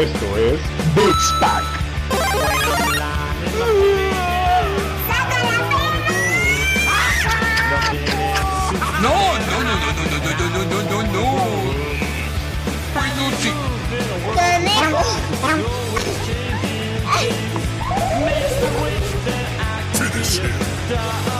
Esto es Beats Pack. No, no, no, no, no, no, no, no, no, no, no. Peluche. Finish him.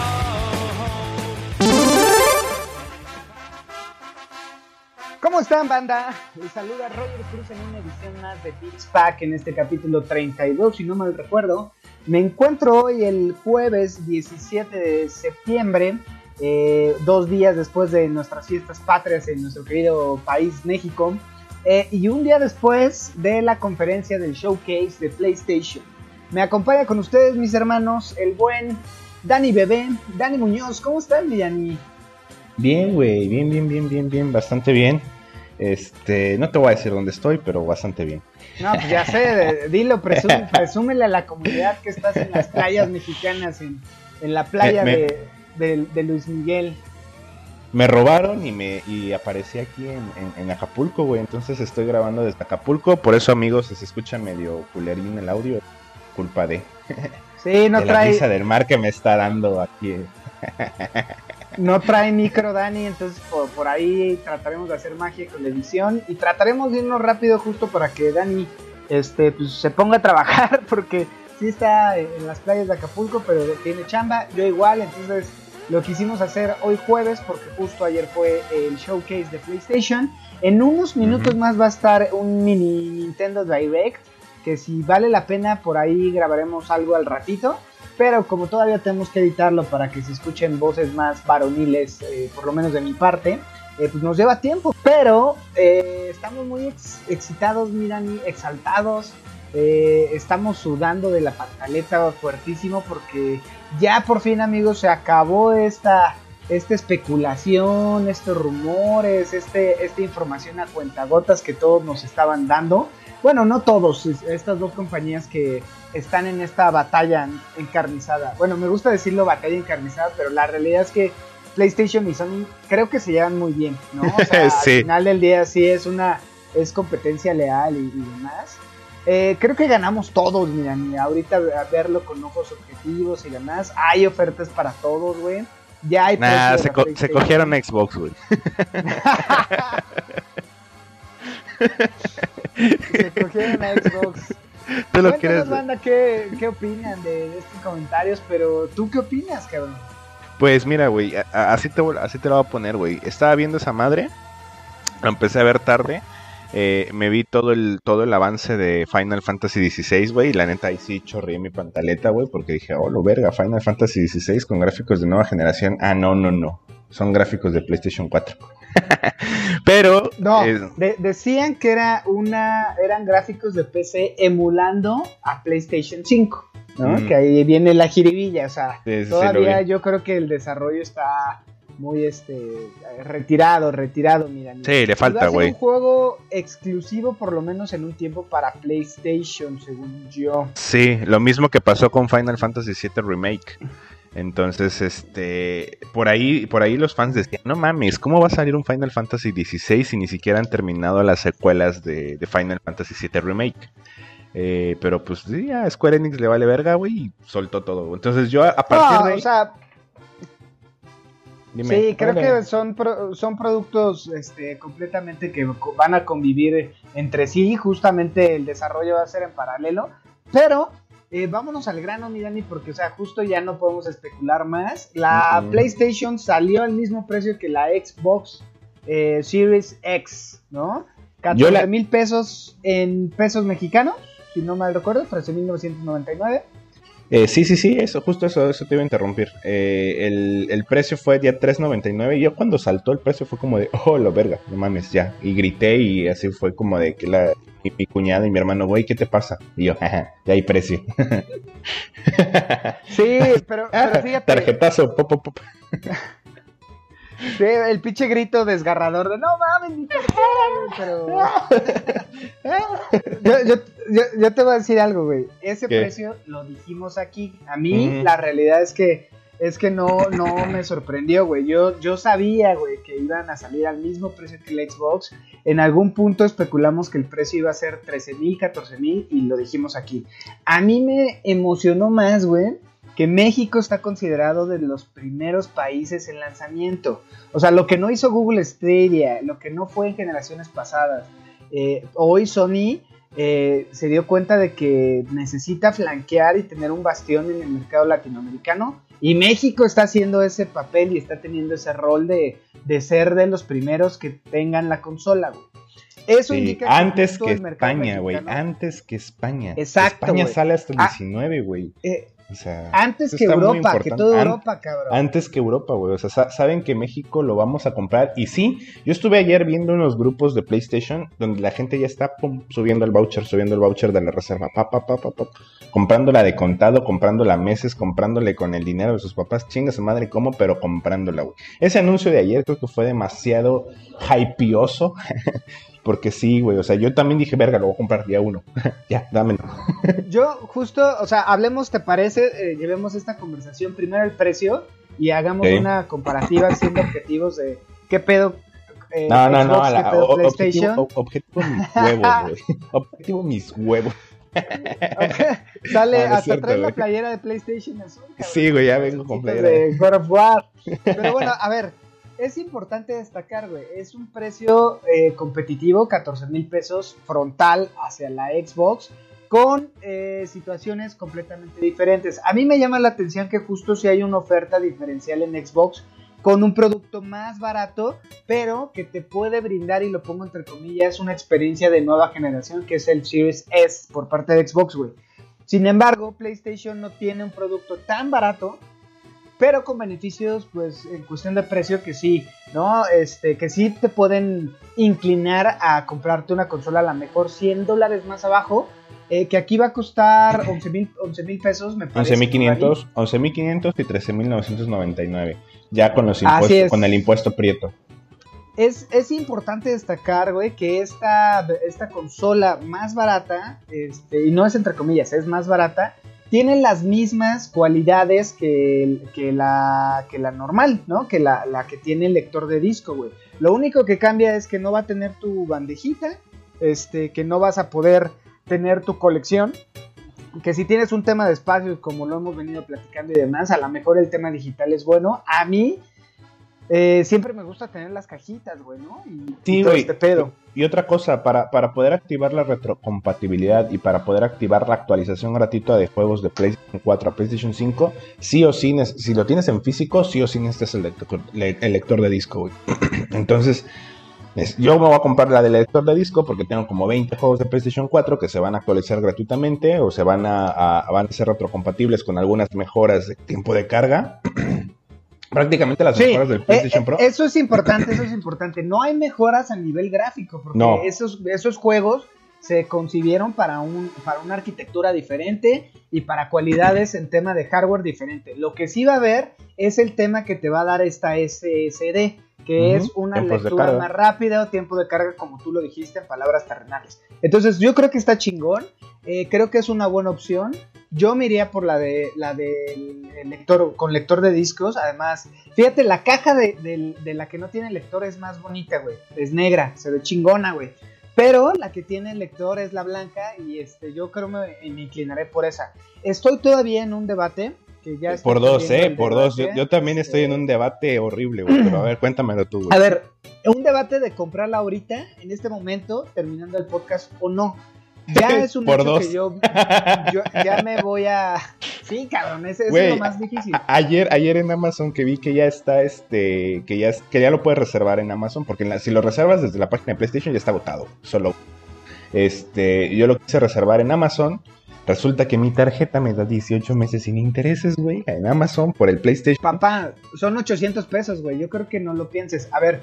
¿Cómo están, banda? Les saluda Roger Cruz en una edición más de Beats Pack en este capítulo 32, si no mal recuerdo. Me encuentro hoy el jueves 17 de septiembre, eh, dos días después de nuestras fiestas patrias en nuestro querido país México, eh, y un día después de la conferencia del showcase de PlayStation. Me acompaña con ustedes, mis hermanos, el buen Dani Bebé, Dani Muñoz. ¿Cómo están, mi Dani? Bien, güey, bien, bien, bien, bien, bien, bastante bien. Este, no te voy a decir dónde estoy, pero bastante bien. No, pues ya sé, dilo, presú- presúmele a la comunidad que estás en las playas mexicanas, en, en la playa Me- me- de, de- de Luis Miguel. Me robaron y me y aparecí aquí en, en- en Acapulco, güey. Entonces estoy grabando desde Acapulco. Por eso, amigos, se escucha medio culerín el audio. Culpa de, Sí, no de la trae, del mar que me está dando aquí. No trae micro, Dani, entonces por, por ahí trataremos de hacer magia con la edición y trataremos de irnos rápido justo para que Dani este, pues, se ponga a trabajar porque sí está en las playas de Acapulco, pero tiene chamba, yo igual, entonces lo quisimos hacer hoy jueves porque justo ayer fue el showcase de PlayStation. En unos minutos más va a estar un mini Nintendo Direct, que si vale la pena por ahí grabaremos algo al ratito. Pero como todavía tenemos que editarlo para que se escuchen voces más varoniles, eh, por lo menos de mi parte, eh, pues nos lleva tiempo. Pero eh, estamos muy ex- excitados, miran, exaltados. estamos sudando de la pantaleta fuertísimo porque ya por fin amigos se acabó esta, esta especulación, estos rumores, este, esta información a cuentagotas que todos nos estaban dando. Bueno, no todos, es- estas dos compañías que están en esta batalla encarnizada. Bueno, me gusta decirlo batalla encarnizada, pero la realidad es que PlayStation y Sony creo que se llevan muy bien, ¿no? O sea, Sí. al final del día sí es una es competencia leal y, y demás. Eh, creo que ganamos todos, mira, ahorita a verlo con ojos objetivos y demás. Hay ofertas para todos, güey. Ya hay Nah, se, co- se cogieron Xbox, güey. se cogieron a Xbox. Tú lo quieres. banda, ¿qué, qué opinan de, de estos comentarios, pero ¿tú qué opinas, cabrón? Pues mira, güey, así te, voy- así te lo voy a poner, güey. Estaba viendo esa madre, lo empecé a ver tarde, eh, me vi todo el, todo el avance de Final Fantasy XVI, güey, y la neta ahí sí chorreé mi pantaleta, güey, porque dije, oh, lo verga, Final Fantasy XVI con gráficos de nueva generación. Ah, no, no, no, son gráficos de PlayStation 4. Pero, No, eh, de- decían que era una, eran gráficos de PC emulando a PlayStation 5, ¿no? Mm. Que ahí viene la jiribilla, o sea, Sí, sí, sí, todavía yo creo que el desarrollo está muy este retirado, retirado, mira. sí, le falta, güey. un juego exclusivo por lo menos en un tiempo para PlayStation, según yo. Sí, lo mismo que pasó con Final Fantasy VII Remake. Entonces, este, por ahí, por ahí los fans decían, no mames, ¿cómo va a salir un Final Fantasy XVI si ni siquiera han terminado las secuelas de, de Final Fantasy VII Remake? Eh, pero pues sí, a Square Enix le vale verga, güey, y soltó todo. Entonces yo a partir No, de ahí, o sea, dime, sí, creo que son, pro- son productos este, completamente que van a convivir entre sí. Justamente el desarrollo va a ser en paralelo. Pero eh, vámonos al grano, mi Dani, porque o sea, justo ya no podemos especular más. La. PlayStation salió al mismo precio que la Xbox eh, Series X, ¿no? Yo 14 la- mil pesos en pesos mexicanos, si no mal recuerdo, 13.999. Eh, sí, sí, sí, eso, justo eso, eso te iba a interrumpir. Eh, el, el precio fue día 3.99 y yo cuando saltó el precio fue como de, oh, lo verga, no mames, ya. Y grité y así fue como de que la, mi, mi cuñada y mi hermano, güey, ¿qué te pasa? Y yo, jaja, ya hay precio. Sí, pero, pero fíjate. Tarjetazo, pop, pop, pop. Sí, el pinche grito desgarrador de no mames, mi tarjeta, güey", pero. yo, yo, yo, yo te voy a decir algo, güey. Ese ¿Qué? precio lo dijimos aquí. A mí, la realidad es que es que no, no me sorprendió, güey. Yo, yo sabía, güey, que iban a salir al mismo precio que el Xbox. En algún punto especulamos que el precio iba a ser 13 mil, 14 mil y lo dijimos aquí. A mí me emocionó más, güey, que México está considerado de los primeros países en lanzamiento. O sea, lo que no hizo Google Stadia, lo que no fue en generaciones pasadas. Eh, hoy Sony eh, se dio cuenta de que necesita flanquear y tener un bastión en el mercado latinoamericano. Y México está haciendo ese papel y está teniendo ese rol de, ser de los primeros que tengan la consola, güey. Eso indica que antes que España, güey. Antes que España. Exacto. España sale hasta el 19, güey. Eh, antes que Europa, que toda Europa, cabrón. Antes que Europa, güey. O sea, saben que México lo vamos a comprar. Y sí, yo estuve ayer viendo unos grupos de PlayStation donde la gente ya está subiendo el voucher, subiendo el voucher de la reserva. Pa, pa, pa, pa, pa, comprándola de contado, comprándola meses, comprándole con el dinero de sus papás. Chinga su madre, ¿cómo? Pero comprándola, güey. Ese anuncio de ayer creo que fue demasiado hypeoso. Porque sí, güey, o sea, yo también dije, verga, lo voy a comprar día uno. ya, dámelo. yo justo, o sea, hablemos, ¿te parece? Eh, llevemos esta conversación primero el precio y hagamos una comparativa siendo objetivos de qué pedo. Eh, no, no, no, la, objetivo, objetivo mis huevos, güey. objetivo mis huevos. Sale, hasta trae la playera de PlayStation azul. Sí, güey, ya vengo con playera. De God of War. Pero bueno, a ver, es importante destacar, güey, es un precio eh, competitivo, 14 mil pesos frontal hacia la Xbox, con eh, situaciones completamente diferentes. A mí me llama la atención que justo si hay una oferta diferencial en Xbox con un producto más barato, pero que te puede brindar, y lo pongo entre comillas, una experiencia de nueva generación, que es el Series S por parte de Xbox, güey. Sin embargo, PlayStation no tiene un producto tan barato pero con beneficios, pues, en cuestión de precio que sí, ¿no? Este, que sí te pueden inclinar a comprarte una consola a la mejor 100 dólares más abajo, eh, que aquí va a costar 11 mil pesos, me parece. 11.500 11.500 y 13.999, ya con los impuestos, con el impuesto prieto. Es, es, importante destacar, güey, que esta, esta consola más barata, este, y no es entre comillas, es más barata, tienen las mismas cualidades que, la, que la normal, ¿no? Que la, que tiene el lector de disco, güey. Lo único que cambia es que no va a tener tu bandejita, este, que no vas a poder tener tu colección. Que si tienes un tema de espacio, como lo hemos venido platicando y demás, a lo mejor el tema digital es bueno. A mí, eh, siempre me gusta tener las cajitas, güey, ¿no? Y, sí, todo este pedo. Y otra cosa, para, para poder activar la retrocompatibilidad y para poder activar la actualización gratuita de juegos de PlayStation 4 a PlayStation 5, sí o sí, si lo tienes en físico, sí o sí necesitas el lector, el lector de disco, güey. Entonces, yo me voy a comprar la del lector de disco porque tengo como 20 juegos de PlayStation 4 que se van a actualizar gratuitamente o se van a, a van a ser retrocompatibles con algunas mejoras de tiempo de carga. prácticamente las mejoras del PlayStation eh, Pro. Eso es importante, eso es importante. No hay mejoras a nivel gráfico, porque esos, esos juegos se concibieron para, un, para una arquitectura diferente y para cualidades en tema de hardware diferente. Lo que sí va a haber es el tema que te va a dar esta SSD, que es una lectura más rápida o tiempo de carga, como tú lo dijiste en palabras terrenales. Entonces yo creo que está chingón, eh, creo que es una buena opción. Yo me iría por la de la del lector con lector de discos. Además, fíjate, la caja de, la que no tiene lector es más bonita, güey. Es negra, se ve chingona, güey. Pero la que tiene lector es la blanca y este, yo creo me, me inclinaré por esa. Estoy todavía en un debate que ya por dos, eh, por dos. Yo, también estoy en un debate horrible, güey. Pero a ver, cuéntamelo tú, güey. A ver, un debate de comprarla ahorita, en este momento, terminando el podcast o no. Ya es un hecho que yo, ya me voy a. Sí, cabrón, ese, es lo más difícil. Ayer, ayer en Amazon que vi que ya está, este, que ya, que ya lo puedes reservar en Amazon, porque si lo reservas desde la página de PlayStation ya está agotado. Solo. Este, yo lo quise reservar en Amazon. Resulta que mi tarjeta me da 18 meses sin intereses, güey, en Amazon por el PlayStation. Papá, son 800 pesos, güey. Yo creo que no lo pienses. A ver,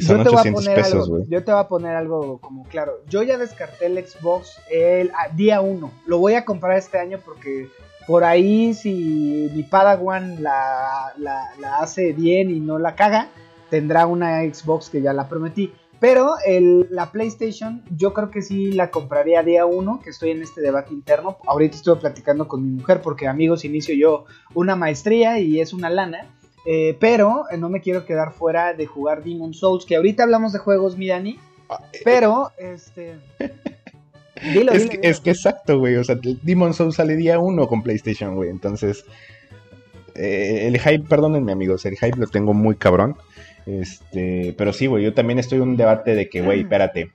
son yo 800 pesos, güey. Yo te voy a poner algo como claro. Yo ya descarté el Xbox el día 1. Lo voy a comprar este año porque por ahí si mi Padawan la, la, hace bien y no la caga, tendrá una Xbox que ya la prometí. Pero el, la PlayStation, yo creo que sí la compraría día uno, que estoy en este debate interno. Ahorita estuve platicando con mi mujer porque, amigos, inicio yo una maestría y es una lana. Eh, pero eh, no me quiero quedar fuera de jugar Demon Souls, que ahorita hablamos de juegos, mi Dani. Ah, eh, Pero, este. Dilo, es, dilo, que, dilo. es que exacto, güey. O sea, Demon Souls sale día uno con PlayStation, güey. Entonces, eh, el hype, perdónenme, amigos, el hype lo tengo muy cabrón. Este, pero sí, güey, yo también estoy en un debate de que, güey, espérate.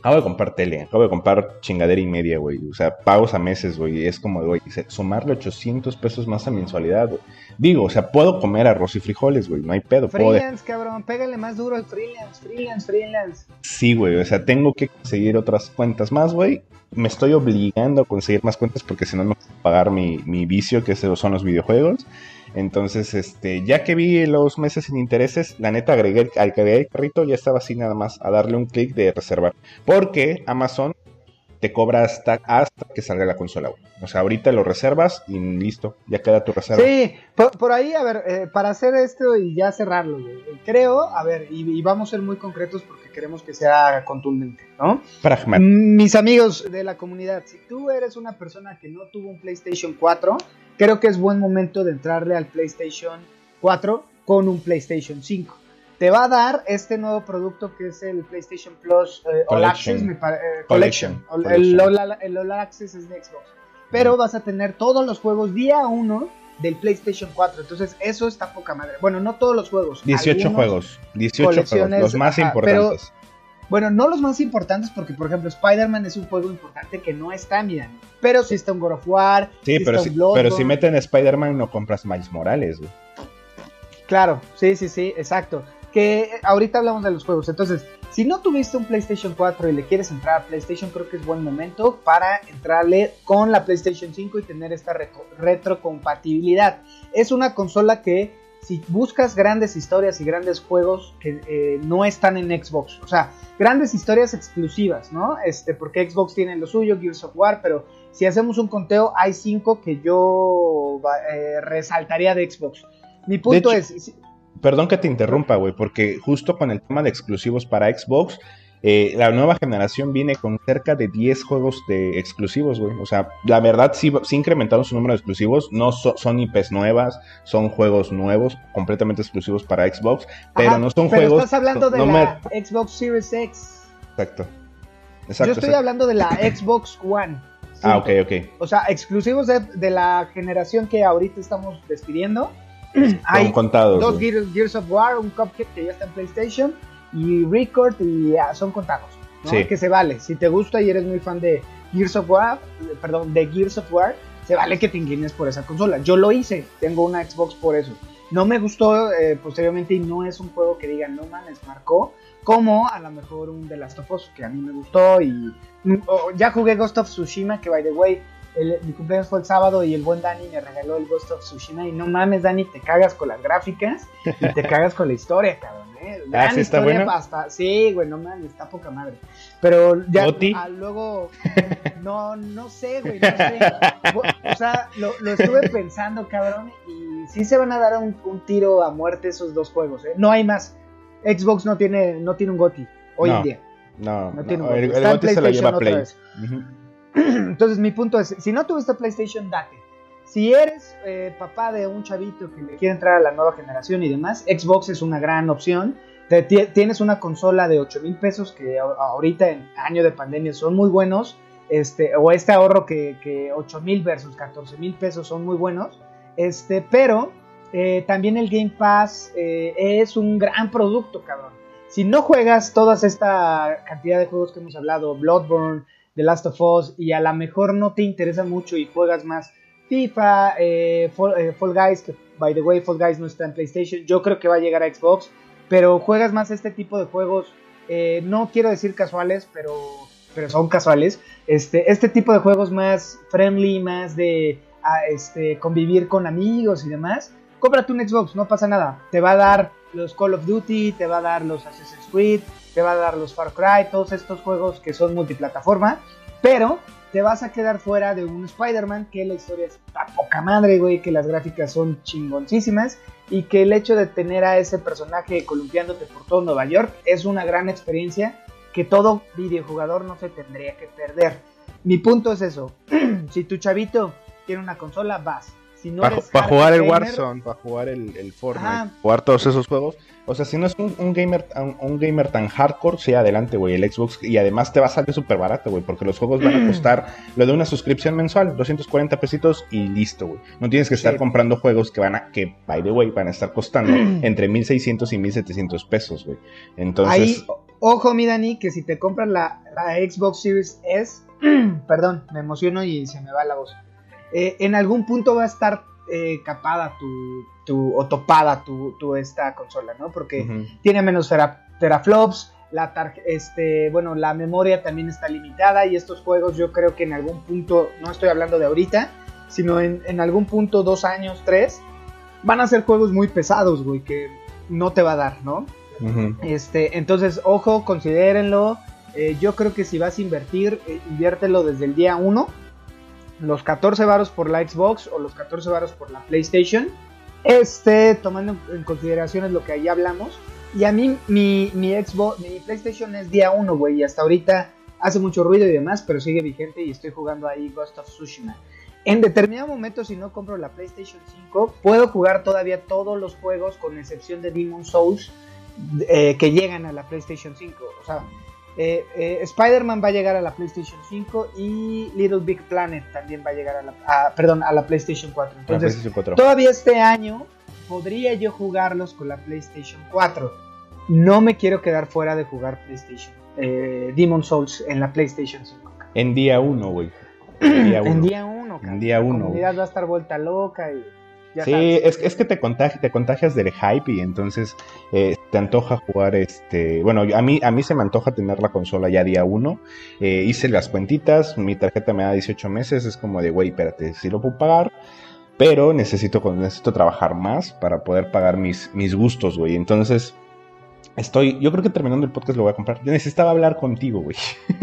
Acabo de comprar tele, acabo de comprar chingadera y media, güey. O sea, pagos a meses, güey. Es como, güey, sumarle 800 pesos más a mensualidad, güey. Digo, o sea, puedo comer arroz y frijoles, güey. No hay pedo. Puedo Freelance, cabrón, pégale más duro al freelance, freelance, freelance. Sí, güey, o sea, tengo que conseguir otras cuentas más, güey. Me estoy obligando a conseguir más cuentas porque si no, no puedo pagar mi, mi vicio, que esos son los videojuegos. Entonces, este, ya que vi los meses sin intereses, la neta agregué al que el carrito, ya estaba así nada más a darle un clic de reservar. Porque Amazon te cobra hasta, hasta que salga la consola, güey. O sea, ahorita lo reservas y listo, ya queda tu reserva. Sí, por, por ahí, a ver, eh, para hacer esto y ya cerrarlo, güey, creo, a ver, y, y vamos a ser muy concretos porque queremos que sea contundente, ¿no? Pragmático. Mis amigos de la comunidad, si tú eres una persona que no tuvo un PlayStation 4, creo que es buen momento de entrarle al PlayStation 4 con un PlayStation 5. Te va a dar este nuevo producto que es el PlayStation Plus eh, All. Access, me eh, Collection. Collection. El. All, el All Access es de Xbox. Pero vas a tener todos los juegos día 1 del PlayStation 4. Entonces, eso está poca madre. Bueno, no todos los juegos. 18 algunos- juegos. 18 juegos, los más importantes. Bueno, no los más importantes porque, por ejemplo, Spider-Man es un juego importante que no está, mira. Pero sí está un God of War. Sí, pero está si, un pero si meten Spider-Man no compras Miles Morales, güey. Claro, sí, sí, sí, exacto. Que eh, ahorita hablamos de los juegos. Entonces, si no tuviste un PlayStation 4 y le quieres entrar a PlayStation, creo que es buen momento para entrarle con la PlayStation 5 y tener esta retrocompatibilidad. Es una consola que si buscas grandes historias y grandes juegos que eh, no están en Xbox, o sea, grandes historias exclusivas, ¿no? Este, porque Xbox tiene lo suyo, Gears of War, pero si hacemos un conteo, hay cinco que yo eh, resaltaría de Xbox. Mi punto hecho- es, si- Perdón que te interrumpa, güey, porque justo con el tema de exclusivos para Xbox, eh, la nueva generación viene con cerca de 10 juegos de exclusivos, güey. O sea, la verdad sí, sí incrementaron su número de exclusivos. No so- son IPs nuevas, son juegos nuevos, completamente exclusivos para Xbox, pero Ajá, no son pero juegos. estás hablando de no la me- Xbox Series X. Exacto. Yo estoy exacto. hablando de la Xbox One. Ah, ok, ok. O sea, exclusivos de, de la generación que ahorita estamos despidiendo. Hay contados. dos. Gears, Gears of War, un Cuphead que ya está en PlayStation y Record y ya, son contados. ¿no? Sí. Que se vale. Si te gusta y eres muy fan de Gears of War, perdón, de Gears of War, se vale que te inclines por esa consola. Yo lo hice, tengo una Xbox por eso. No me gustó eh, posteriormente y no es un juego que digan, no mames, marcó. Como a lo mejor un The Last of Us que a mí me gustó y mm, oh, ya jugué Ghost of Tsushima que by the way el- mi cumpleaños fue el sábado y el buen Dani me regaló el Ghost of Tsushima y no mames Dani te cagas con las gráficas y te cagas con la historia cabrón Ah, Gran ¿sí está historia bueno? hasta- sí güey no mames está poca madre pero ya ¿Goti? ah, luego no no sé güey no sé o sea lo, lo estuve pensando cabrón y sí se van a dar un, un tiro a muerte esos dos juegos ¿eh? no hay más Xbox no tiene no tiene un Goti hoy No. en día No, no, no, tiene un el, Goti el en Gotti se lo lleva Play. Entonces mi punto es, si no tuviste PlayStation, date. Si eres eh, papá de un chavito que le quiere entrar a la nueva generación y demás, Xbox es una gran opción. Tienes una consola de 8 mil pesos que ahorita en año de pandemia son muy buenos. Este, o este ahorro que, que 8 mil versus 14 mil pesos son muy buenos. Este, pero eh, también el Game Pass eh, es un gran producto, cabrón. Si no juegas toda esta cantidad de juegos que hemos hablado, Bloodborne, The Last of Us y a lo mejor no te interesa mucho y juegas más FIFA, eh, eh, Fall Guys, que by the way Fall Guys no está en PlayStation, yo creo que va a llegar a Xbox, pero juegas más este tipo de juegos, eh, no quiero decir casuales, pero, pero son casuales, este, este tipo de juegos más friendly, más de ah, este, convivir con amigos y demás, cómprate un Xbox, no pasa nada, te va a dar los Call of Duty, te va a dar los Assassin's Creed, te va a dar los Far Cry, todos estos juegos que son multiplataforma, pero te vas a quedar fuera de un Spider-Man que la historia es a poca madre, güey, que las gráficas son chingoncísimas y que el hecho de tener a ese personaje columpiándote por todo Nueva York es una gran experiencia que todo videojugador no se tendría que perder. Mi punto es eso. si tu chavito tiene una consola, vas. Si no Para jugar el Warzone, para jugar el, el Fortnite, Ajá. jugar todos esos juegos. O sea, si no es un, un gamer un, un gamer tan hardcore, sí, adelante, güey, el Xbox. Y además te va a salir súper barato, güey, porque los juegos van a costar lo de una suscripción mensual, 240 pesitos y listo, güey. No tienes que estar Sí. comprando juegos que van a, que, by the way, van a estar costando entre 1600 y 1700 pesos, güey. Entonces, Ahí, ojo, mi Dani, que si te compras la, la Xbox Series S, perdón, me emociono y se me va la voz. Eh, en algún punto va a estar eh, capada tu, tu, o topada tu, tu esta consola, ¿no? Porque tiene menos tera- teraflops, la tar- este, bueno, la memoria también está limitada y estos juegos yo creo que en algún punto, no estoy hablando de ahorita, sino en, en algún punto, dos años, tres, van a ser juegos muy pesados, güey, que no te va a dar, ¿no? Este, entonces, ojo, considérenlo. Eh, yo creo que si vas a invertir, eh, inviértelo desde el día 1. Los 14 varos por la Xbox o los 14 varos por la PlayStation. Este, tomando en- consideración lo que ahí hablamos. Y a mí, mi, mi Xbox, mi PlayStation es día 1, güey. Y hasta ahorita hace mucho ruido y demás, pero sigue vigente y estoy jugando ahí Ghost of Tsushima. En determinado momento, si no compro la PlayStation 5, puedo jugar todavía todos los juegos, con excepción de Demon Souls, eh, que llegan a la PlayStation 5. O sea, eh, eh, Spider-Man va a llegar a la PlayStation 5 y Little Big Planet también va a llegar a la, a- perdón, a la PlayStation 4. La Entonces, PlayStation 4. todavía este año podría yo jugarlos con la PlayStation 4. No me quiero quedar fuera de jugar PlayStation. Eh, Demon Souls en la PlayStation 5. En día 1, güey. En día En 1. día 1, En día uno, La comunidad va a estar vuelta loca y ya Sí, es, es que te, contagi- te contagias del hype y entonces eh, te antoja jugar este... Bueno, a mí, a mí se me antoja tener la consola ya día uno. Eh, hice las cuentitas, mi tarjeta me da 18 meses, es como de, güey, espérate, sí lo puedo pagar, pero necesito, necesito trabajar más para poder pagar mis, mis gustos, güey. Entonces, estoy... Yo creo que terminando el podcast lo voy a comprar. Yo necesitaba hablar contigo, güey.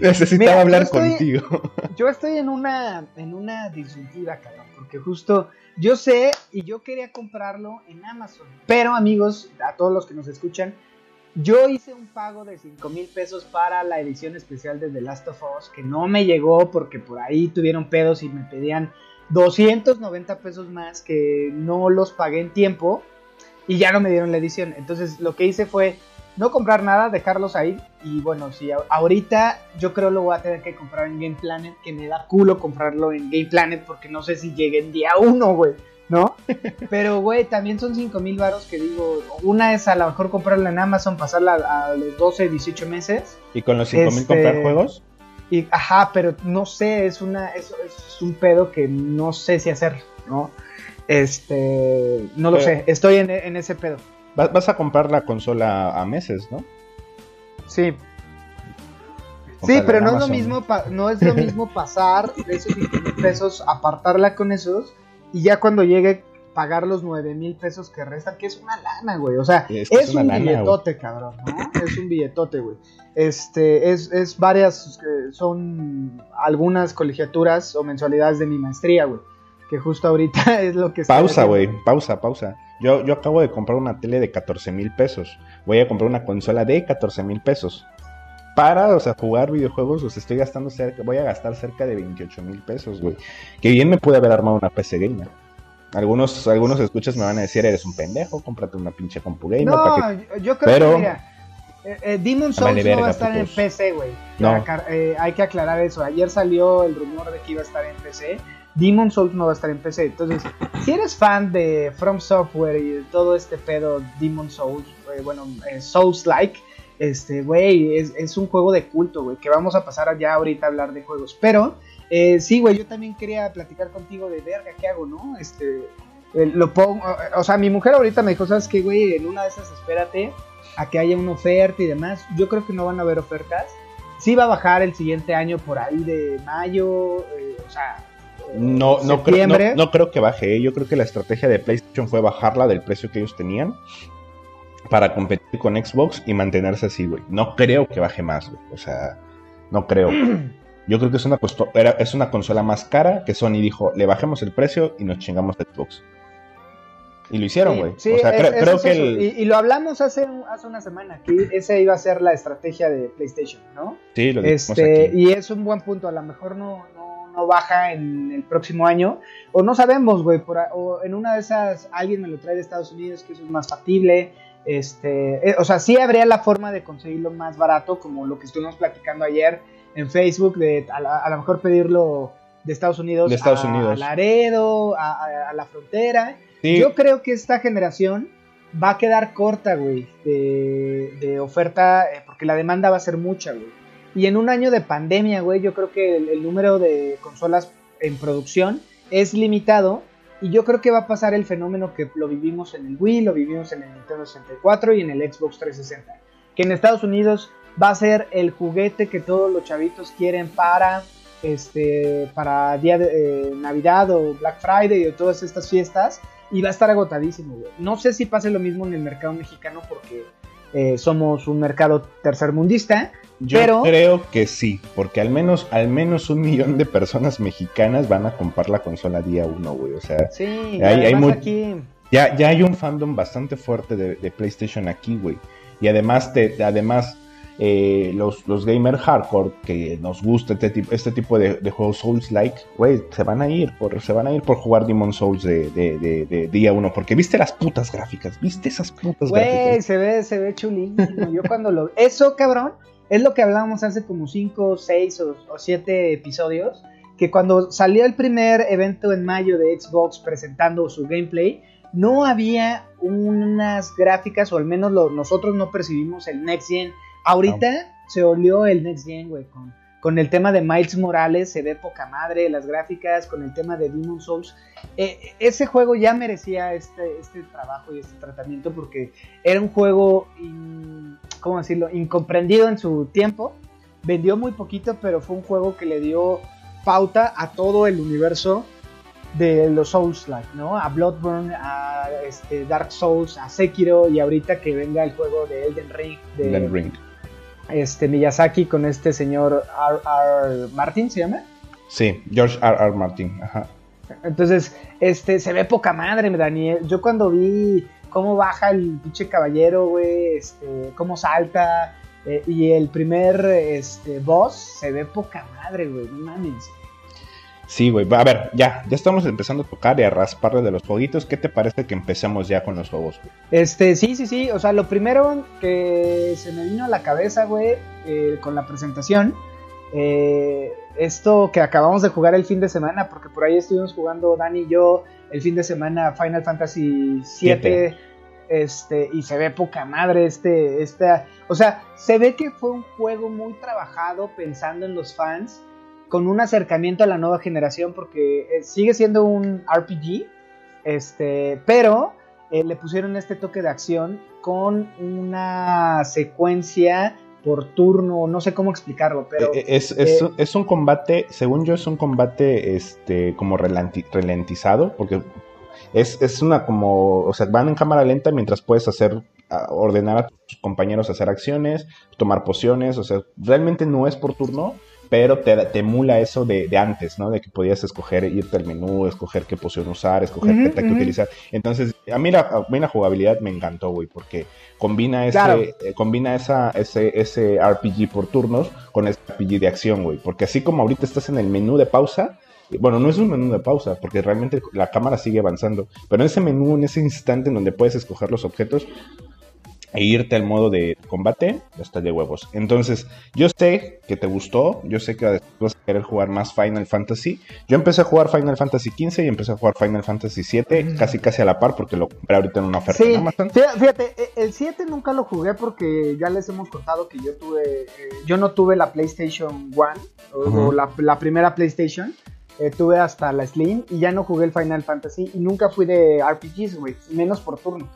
necesitaba Mira, yo hablar estoy- contigo. Yo estoy en una, en una disyuntiva, cabrón, porque justo yo sé y yo quería comprarlo en Amazon. Pero amigos, a todos los que nos escuchan, yo hice un pago de 5 mil pesos para la edición especial de The Last of Us, que no me llegó porque por ahí tuvieron pedos y me pedían 290 pesos más que no los pagué en tiempo y ya no me dieron la edición. Entonces lo que hice fue no comprar nada, dejarlos ahí. Y bueno, si ahorita yo creo lo voy a tener que comprar en Game Planet, que me da culo comprarlo en Game Planet porque no sé si llegue en día uno, güey, ¿no? Pero, güey, también son 5 mil varos que digo, una es a lo mejor comprarla en Amazon, pasarla a, a los 12, 18 meses. ¿Y con los 5 mil Este- comprar juegos? Y, ajá, pero no sé, es una es, es un pedo que no sé si hacer, ¿no? Este, no lo Pero- sé, estoy en, en ese pedo. Vas, a comprar la consola a meses, ¿no? Sí, Sí, pero no es lo mismo, no es lo mismo pasar de esos 5 mil pesos, apartarla con esos y ya cuando llegue pagar los 9 mil pesos que restan, que es una lana, güey. O sea, Es es, que es una un lana, billetote, cabrón, ¿no? Es un billetote, güey. Este, es, es varias, son algunas colegiaturas o mensualidades de mi maestría, güey. Que justo ahorita es lo que Pausa, güey, pausa, pausa. Yo, yo acabo de comprar una tele de 14 mil pesos. Voy a comprar una consola de 14 mil pesos. Para, o sea, jugar videojuegos, los estoy gastando cerca, voy a gastar cerca de 28 mil pesos, güey. Que bien me pude haber armado una PC gamer. Algunos, algunos escuchas me van a decir, eres un pendejo, cómprate una pinche compu gamer. para que-". No, yo- yo creo Pero- que, mira, eh, eh, Demon Souls Vale no va a estar en. PC, güey. No. Eh, hay que aclarar eso. Ayer salió el rumor de que iba a estar en PC. Demon Souls no va a estar en PC. Entonces, si eres fan de From Software y de todo este pedo Demon Souls, eh, bueno, eh, Souls-like, este, güey, es, un juego de culto, güey, que vamos a pasar ya ahorita a hablar de juegos. Pero, eh, sí, güey, yo también quería platicar contigo de verga, ¿qué hago, no? Este, eh, lo pongo, o sea, mi mujer ahorita me dijo, ¿sabes qué, güey? En una de esas espérate a que haya una oferta y demás. Yo creo que no van a haber ofertas. Sí va a bajar el siguiente año por ahí de mayo, o sea, No, no, creo, no, no creo que baje. ¿eh? Yo creo que la estrategia de PlayStation fue bajarla del precio que ellos tenían para competir con Xbox y mantenerse así, güey. No creo que baje más, güey. O sea, no creo. Yo creo que es una, es una consola más cara que Sony dijo, le bajemos el precio y nos chingamos Xbox. Y lo hicieron, güey. sí, o sea, es- creo, eso creo es que el... y, y lo hablamos hace, hace una semana, que esa iba a ser la estrategia de PlayStation, ¿no? Sí, lo Este, aquí. y es un buen punto, a lo mejor no, no, no baja en el próximo año, o no sabemos, güey, o en una de esas alguien me lo trae de Estados Unidos, que eso es más factible, este, eh, o sea, sí habría la forma de conseguirlo más barato, como lo que estuvimos platicando ayer en Facebook, de a, la- a lo mejor pedirlo de Estados Unidos, De Estados a, Unidos. a Laredo, a, a- a la frontera, Sí, yo creo que esta generación va a quedar corta, güey, de, de oferta, eh, porque la demanda va a ser mucha, güey. Y en un año de pandemia, güey, yo creo que el, número de consolas en producción es limitado. Y yo creo que va a pasar el fenómeno que lo vivimos en el Wii, lo vivimos en el Nintendo 64 y en el Xbox 360. Que en Estados Unidos va a ser el juguete que todos los chavitos quieren para este para día de eh, Navidad o Black Friday o todas estas fiestas y va a estar agotadísimo, güey. No sé si pase lo mismo en el mercado mexicano porque eh, somos un mercado tercermundista, yo pero- creo que sí, porque al menos, al menos un millón de personas mexicanas van a comprar la consola día uno, güey. O sea, sí, Hay- hay muy- aquí ya, ya hay un fandom bastante fuerte de, de PlayStation aquí, güey. Y además, te, además eh, los, los gamer hardcore que nos gusta este, tipo- este tipo de, de juegos Souls-like, güey, se van a ir por, se van a ir por jugar Demon Souls de, de- de- de día uno. Porque viste las putas gráficas, viste esas putas Güey, gráficas. se ve, se ve chulísimo. Yo cuando lo. Eso, cabrón, es lo que hablábamos hace como 5, 6 o 7 episodios. Que cuando salió el primer evento en mayo de Xbox presentando su gameplay, no había unas gráficas, o al menos lo- nosotros no percibimos el Next Gen. Ahorita se olió el Next Gen, güey, con, con el tema de Miles Morales, se ve poca madre, las gráficas, con el tema de Demon Souls. Eh, ese juego ya merecía este, este trabajo y este tratamiento porque era un juego, in- ¿cómo decirlo?, incomprendido en su tiempo. Vendió muy poquito, pero fue un juego que le dio pauta a todo el universo de los Souls-like, ¿no? A Bloodborne, a este, Dark Souls, a Sekiro y ahorita que venga el juego de Elden Ring, de Elden Ring. Este Miyazaki con este señor R. R. Martin, ¿se llama? Sí, George R. R. Martin. Ajá. Entonces, este, se ve poca madre, Daniel. Yo cuando vi cómo baja el pinche caballero, güey, este, cómo salta, eh, y el primer este, boss, se ve poca madre, güey, no mames. Sí, güey. A ver, ya, ya estamos empezando a tocar y a rasparle de los jueguitos. ¿Qué te parece que empecemos ya con los juegos? güey? Este, sí, sí, sí, o sea, lo primero que se me vino a la cabeza, güey, eh, con la presentación, eh, esto que acabamos de jugar el fin de semana, porque por ahí estuvimos jugando Dani y yo el fin de semana Final Fantasy VII, Siete. este, y se ve poca madre este, esta, o sea, se ve que fue un juego muy trabajado pensando en los fans, con un acercamiento a la nueva generación, porque eh, sigue siendo un RPG, este, pero eh, le pusieron este toque de acción con una secuencia por turno, no sé cómo explicarlo, pero Eh, es, es, eh, es un combate, según yo, es un combate este como relanti- ralentizado, porque es, es una como, o sea, van en cámara lenta mientras puedes hacer, ordenar a tus compañeros a hacer acciones, tomar pociones, o sea, realmente no es por turno, pero te, te emula eso de, de antes, ¿no? De que podías escoger, irte al menú, escoger qué poción usar, escoger qué ataque utilizar. Entonces, a mí la, a mí la jugabilidad me encantó, güey, porque combina ese, Claro. eh, combina esa, ese, ese RPG por turnos con ese RPG de acción, güey. Porque así como ahorita estás en el menú de pausa, bueno, no es un menú de pausa, porque realmente la cámara sigue avanzando, pero en ese menú, en ese instante en donde puedes escoger los objetos e irte al modo de combate, está de huevos. Entonces, yo sé que te gustó, yo sé que vas a querer jugar más Final Fantasy. Yo empecé a jugar Final Fantasy XV y empecé a jugar Final Fantasy VII casi casi a la par porque lo compré ahorita en una oferta Sí, en Amazon. fíjate, eh, el 7 nunca lo jugué porque ya les hemos contado que yo tuve, eh, yo no tuve la PlayStation 1 o, la, la primera PlayStation, eh, tuve hasta la Slim y ya no jugué el Final Fantasy y nunca fui de RPGs, güey, menos por turno.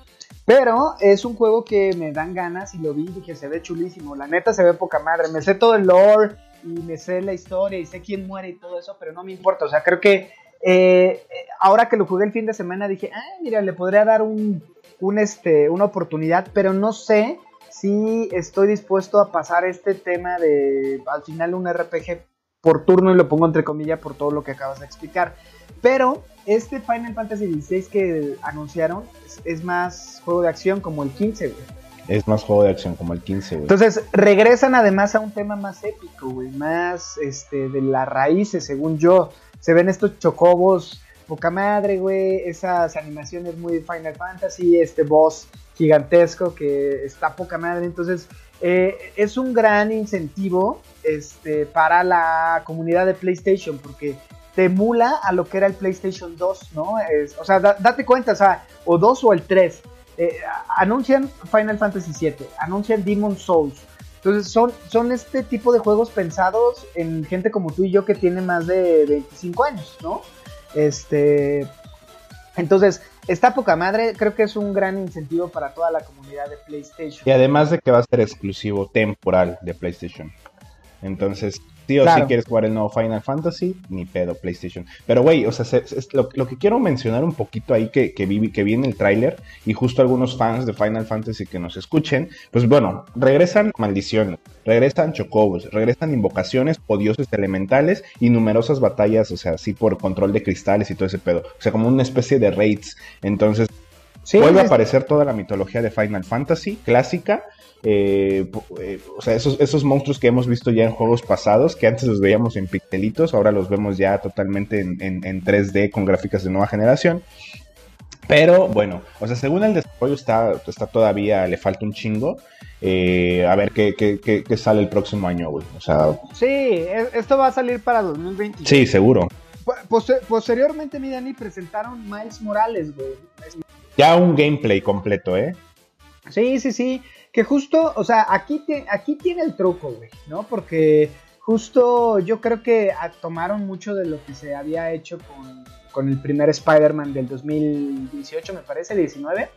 Pero es un juego que me dan ganas y lo vi y dije, se ve chulísimo, la neta se ve poca madre, me sé todo el lore y me sé la historia y sé quién muere y todo eso, pero no me importa, o sea, creo que eh, ahora que lo jugué el fin de semana dije, ah, mira, le podría dar un, un, este, una oportunidad, pero no sé si estoy dispuesto a pasar este tema de al final un RPG por turno y lo pongo entre comillas por todo lo que acabas de explicar. Pero este Final Fantasy XVI que anunciaron es, es más juego de acción como el 15, güey. Es más juego de acción como el 15, güey. Entonces regresan además a un tema más épico, güey, más este, de las raíces, según yo. Se ven estos chocobos, poca madre, güey, esas animaciones muy Final Fantasy, este boss gigantesco que está poca madre. Entonces eh, es un gran incentivo este, para la comunidad de PlayStation porque te emula a lo que era el PlayStation 2, ¿no? Es, o sea, da- date cuenta, o sea, o 2 o el 3. Eh, anuncian Final Fantasy VII, anuncian Demon Souls. Entonces son, son este tipo de juegos pensados en gente como tú y yo que tiene más de 25 años, ¿no? Este, entonces, está poca madre, creo que es un gran incentivo para toda la comunidad de PlayStation. Y además de que va a ser exclusivo temporal de PlayStation. Entonces, sí o Claro. sí quieres jugar el nuevo Final Fantasy, ni pedo PlayStation. Pero, güey, o sea, se- lo, lo que quiero mencionar un poquito ahí que, que, vi, que vi en el tráiler, y justo algunos fans de Final Fantasy que nos escuchen, pues bueno, regresan maldiciones, regresan chocobos, regresan invocaciones o dioses elementales y numerosas batallas, o sea, así por control de cristales y todo ese pedo. O sea, como una especie de raids. Entonces, Sí, Vuelve a aparecer toda la mitología de Final Fantasy clásica. eh, eh, o sea, esos, esos monstruos que hemos visto ya en juegos pasados, que antes los veíamos en pixelitos, ahora los vemos ya totalmente en, en- en 3D con gráficas de nueva generación. Pero bueno, o sea, según el desarrollo está, está todavía, le falta un chingo. Eh, a ver qué, qué- qué- qué sale el próximo año, güey. O sea, sí, esto va a salir para 2020. sí, seguro. Pose- posteriormente, mi Dani, presentaron Miles Morales, güey. Ya un gameplay completo, ¿eh? Sí, sí, sí. Que justo, o sea, aquí, te- aquí tiene el truco, güey, ¿no? Porque justo yo creo que ah, tomaron mucho de lo que se había hecho con, con el primer Spider-Man del 2018, me parece, 19.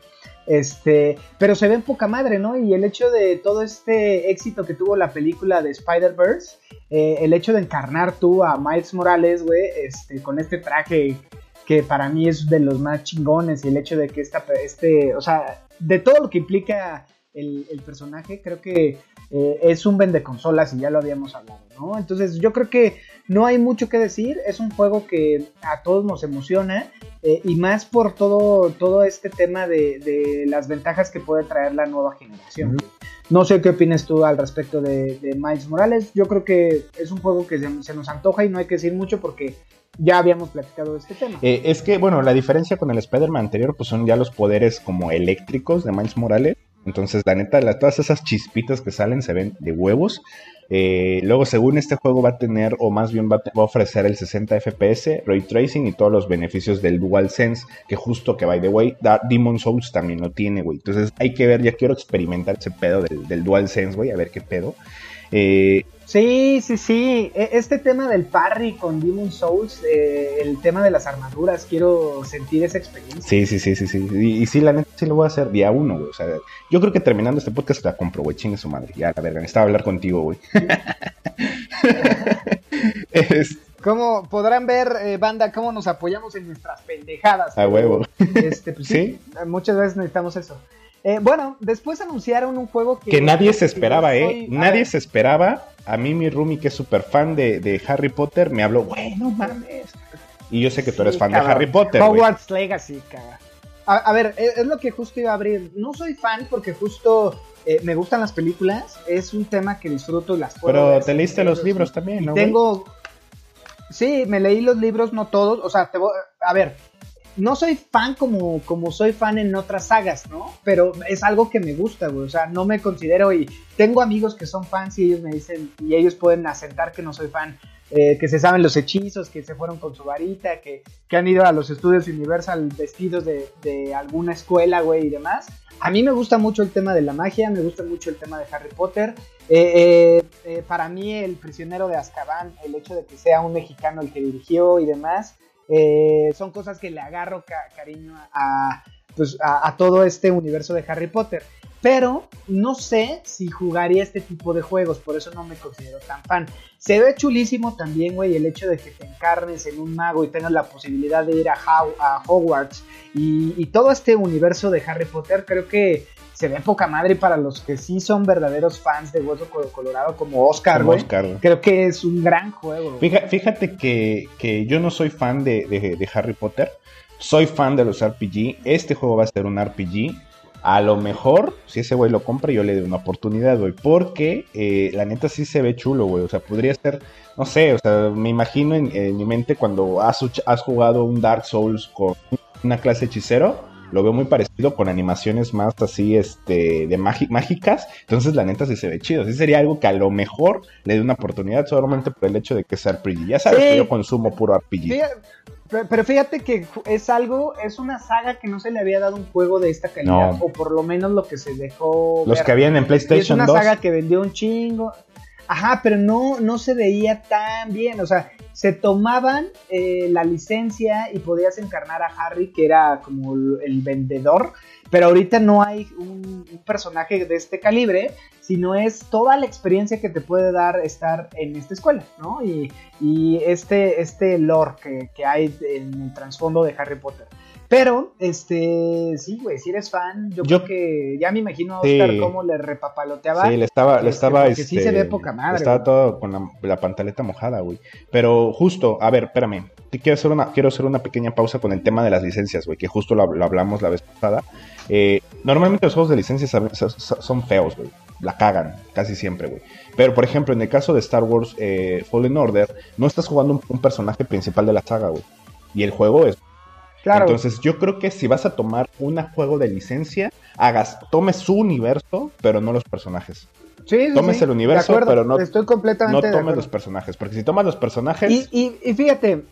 Este, pero se ve en poca madre, ¿no? Y el hecho de todo este éxito que tuvo la película de Spider-Verse, eh, el hecho de encarnar tú a Miles Morales, güey, este, con este traje que para mí es de los más chingones y el hecho de que esta, este, o sea, de todo lo que implica el, el personaje, creo que eh, es un vende consolas y ya lo habíamos hablado, ¿no? Entonces yo creo que no hay mucho que decir, es un juego que a todos nos emociona eh, y más por todo, todo este tema de, de las ventajas que puede traer la nueva generación. No sé qué opinas tú al respecto de, de Miles Morales, yo creo que es un juego que se, se nos antoja y no hay que decir mucho porque ya habíamos platicado de este tema. Eh, es que, bueno, la diferencia con el Spider-Man anterior, pues son ya los poderes como eléctricos de Miles Morales. Entonces, la neta, la- todas esas chispitas que salen se ven de huevos. Eh, luego, según este juego, va a tener, o más bien va a, ofrecer el 60 FPS, Ray Tracing y todos los beneficios del DualSense, que justo que, by the way, Demon Souls también lo tiene, güey. Entonces, hay que ver, ya quiero experimentar ese pedo del, del DualSense, güey, a ver qué pedo. Eh, Sí, sí, sí. E- Este tema del parry con Demon Souls, eh, el tema de las armaduras, quiero sentir esa experiencia. Sí, sí, sí, sí, sí. Y, y sí, la neta sí lo voy a hacer día uno, güey. O sea, yo creo que terminando este podcast la compro, güey. Chingue su madre. Ya, la verga. Necesitaba hablar contigo, güey. Como podrán ver, eh, banda, cómo nos apoyamos en nuestras pendejadas. a huevo. Este, pues, sí, muchas veces necesitamos eso. Eh, bueno, después anunciaron un juego que... Que nadie se esperaba, ¿eh? soy- Nadie se esperaba. A mí, mi roomie, que es súper fan de, de Harry Potter, me habló, güey, no mames. Y yo sé que tú eres fan cabrón. de Harry Potter. Hogwarts Legacy, cabrón. A, a ver, es, es lo que justo iba a abrir. No soy fan porque justo eh, me gustan las películas. Es un tema que disfruto y las puedo Pero ver te leíste los libros también, ¿no? tengo. Sí, me leí los libros, no todos. O sea, te voy... a ver, no soy fan como, como soy fan en otras sagas, ¿no? Pero es algo que me gusta, güey. O sea, no me considero y tengo amigos que son fans y ellos me dicen y ellos pueden asentar que no soy fan. eh, que se saben los hechizos, que se fueron con su varita, que, que han ido a los estudios Universal vestidos de, de alguna escuela, güey, y demás. A mí me gusta mucho el tema de la magia, me gusta mucho el tema de Harry Potter. Eh, eh, eh, para mí, el prisionero de Azkaban, el hecho de que sea un mexicano el que dirigió y demás, eh, son cosas que le agarro ca- cariño a, pues, a, a todo este universo de Harry Potter. Pero no sé si jugaría este tipo de juegos, por eso no me considero tan fan. Se ve chulísimo también, güey, el hecho de que te encarnes en un mago y tengas la posibilidad de ir a, Hogwarts y, todo este universo de Harry Potter, creo que se ve poca madre para los que sí son verdaderos fans de Hueso Colorado como Oscar, güey. Creo que es un gran juego. Fíjate, que, yo no soy fan de Harry Potter, soy fan de los RPG, este juego va a ser un RPG a lo mejor, si ese güey lo compra, yo le doy una oportunidad, güey. Porque eh, la neta sí se ve chulo, güey. O sea, podría ser, no sé, o sea, me imagino en, mi mente cuando has, has, jugado un Dark Souls con una clase hechicero. Lo veo muy parecido con animaciones más así, este, de mágicas. Entonces, la neta sí se ve chido. Sí sería algo que a lo mejor le dé una oportunidad solamente por el hecho de que sea RPG. Ya sabes que yo consumo puro RPG. Pero fíjate que es algo, es una saga que no se le había dado un juego de esta calidad, o por lo menos lo que se dejó. Los que habían en PlayStation. es una saga que vendió un chingo. Ajá, pero no, no se veía tan bien. O sea, se tomaban eh, la licencia y podías encarnar a Harry, que era como el vendedor, pero ahorita no hay un, personaje de este calibre, sino es toda la experiencia que te puede dar estar en esta escuela, ¿no? Y, este, este lore que, que hay en el trasfondo de Harry Potter. Pero, este, sí, güey, si eres fan, yo, creo que ya me imagino a Oscar cómo le repapaloteaba. Sí, le estaba, le este, estaba, este, sí se ve poca madre. Estaba todo con la, la, pantaleta mojada, güey. Pero justo, a ver, espérame, quiero hacer una, quiero hacer una pequeña pausa con el tema de las licencias, güey, que justo lo, hablamos la vez pasada. Eh, normalmente los juegos de licencias son feos, güey. La cagan, casi siempre, güey. Pero, por ejemplo, en el caso de Star Wars eh, Fallen Order, no estás jugando un personaje principal de la saga, güey. Y el juego es entonces yo creo que si vas a tomar un juego de licencia, hagas, tomes su universo, pero no los personajes. Sí, tomes el universo, pero no, Estoy completamente no tomes los personajes. Porque si tomas los personajes. Y, y, fíjate,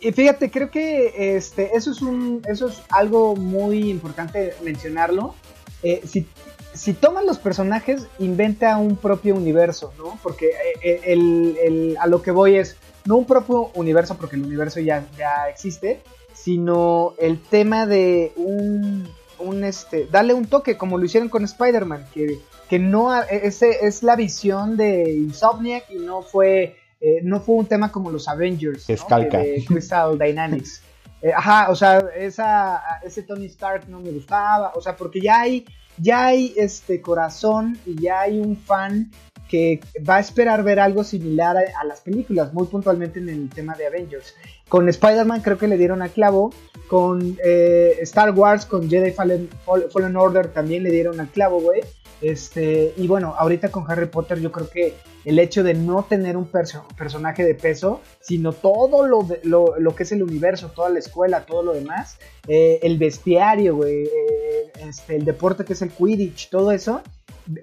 y fíjate, creo que este, eso es un, eso es algo muy importante mencionarlo. Eh, si, si tomas los personajes, inventa un propio universo, ¿no? Porque eh, el, a lo que voy es, no un propio universo, porque el universo ya, ya existe, sino el tema de un, un este, darle un toque, como lo hicieron con Spider-Man, que, que no, ese es la visión de Insomniac y no fue, eh, no fue un tema como los Avengers, es calca. de Crystal Dynamics. Eh, ajá, o sea, esa, ese Tony Stark no me gustaba, o sea, porque ya hay, ya hay este corazón y ya hay un fan que va a esperar ver algo similar a, las películas, muy puntualmente en el tema de Avengers. Con Spider-Man creo que le dieron a clavo, con eh, Star Wars, con Jedi Fallen, Fallen, Order también le dieron al clavo, güey. Este, y bueno, ahorita con Harry Potter yo creo que el hecho de no tener un personaje de peso, sino todo lo, lo, que es el universo, toda la escuela, todo lo demás, eh, el bestiario, güey, eh, este, el deporte que es el Quidditch, todo eso,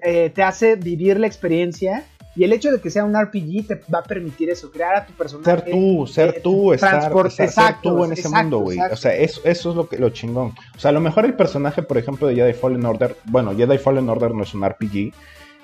te hace vivir la experiencia y el hecho de que sea un RPG te va a permitir eso, crear a tu personaje. Ser tú, ser eh, tú, estar, ser tú en ese mundo, güey. O sea, eso, eso es lo, que, lo chingón. O sea, a lo mejor el personaje, por ejemplo, de Jedi Fallen Order, bueno, Jedi Fallen Order no es un RPG,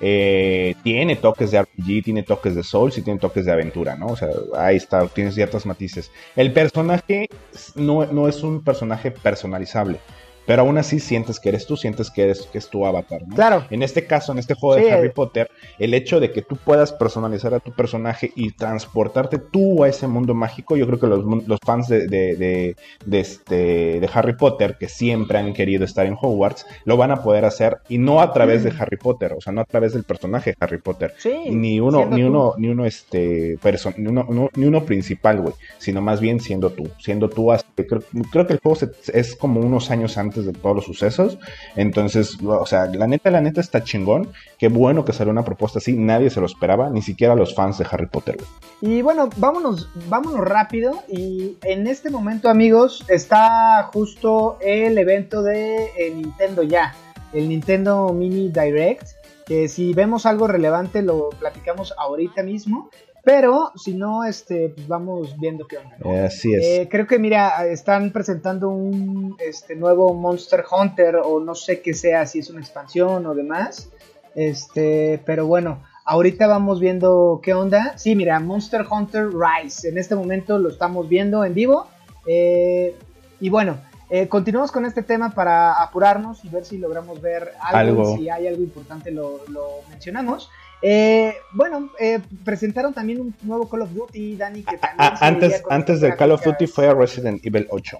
eh, tiene toques de RPG, tiene toques de Souls y tiene toques de aventura, ¿no? O sea, ahí está, tiene ciertos matices. El personaje no, no es un personaje personalizable pero aún así sientes que eres tú, sientes que, eres, que es tu avatar. ¿no? Claro. En este caso, en este juego de Harry Potter, el hecho de que tú puedas personalizar a tu personaje y transportarte tú a ese mundo mágico, yo creo que los, los fans de, de, de, este, de Harry Potter, que siempre han querido estar en Hogwarts, lo van a poder hacer y no a través de mm. Harry Potter, o sea, no a través del personaje de Harry Potter. Sí, ni uno, ni uno, ni uno, este, ni uno, ni uno principal, güey, sino más bien siendo tú, siendo tú hasta, creo, creo que el juego es como unos años antes de todos los sucesos. Entonces, o sea, la neta, la neta está chingón. Qué bueno que salió una propuesta así. Nadie se lo esperaba, ni siquiera los fans de Harry Potter. Y bueno, vámonos, vámonos rápido. Y en este momento, amigos, está justo el evento de eh, Nintendo ya. El Nintendo Mini Direct. Que si vemos algo relevante lo platicamos ahorita mismo. Pero si no, este, pues vamos viendo qué onda. Así es. Eh, creo que mira, están presentando un este, nuevo Monster Hunter o no sé qué sea, si es una expansión o demás. Este, pero bueno, ahorita vamos viendo qué onda. Sí, mira, Monster Hunter Rise. En este momento lo estamos viendo en vivo. Eh, y bueno, Eh, continuamos con este tema para apurarnos y ver si logramos ver algo, Algo. si hay algo importante lo, lo mencionamos. Eh, bueno, eh, presentaron también un nuevo Call of Duty, Dani, que también Ah, se antes antes de Call of. Duty fue Resident Evil 8.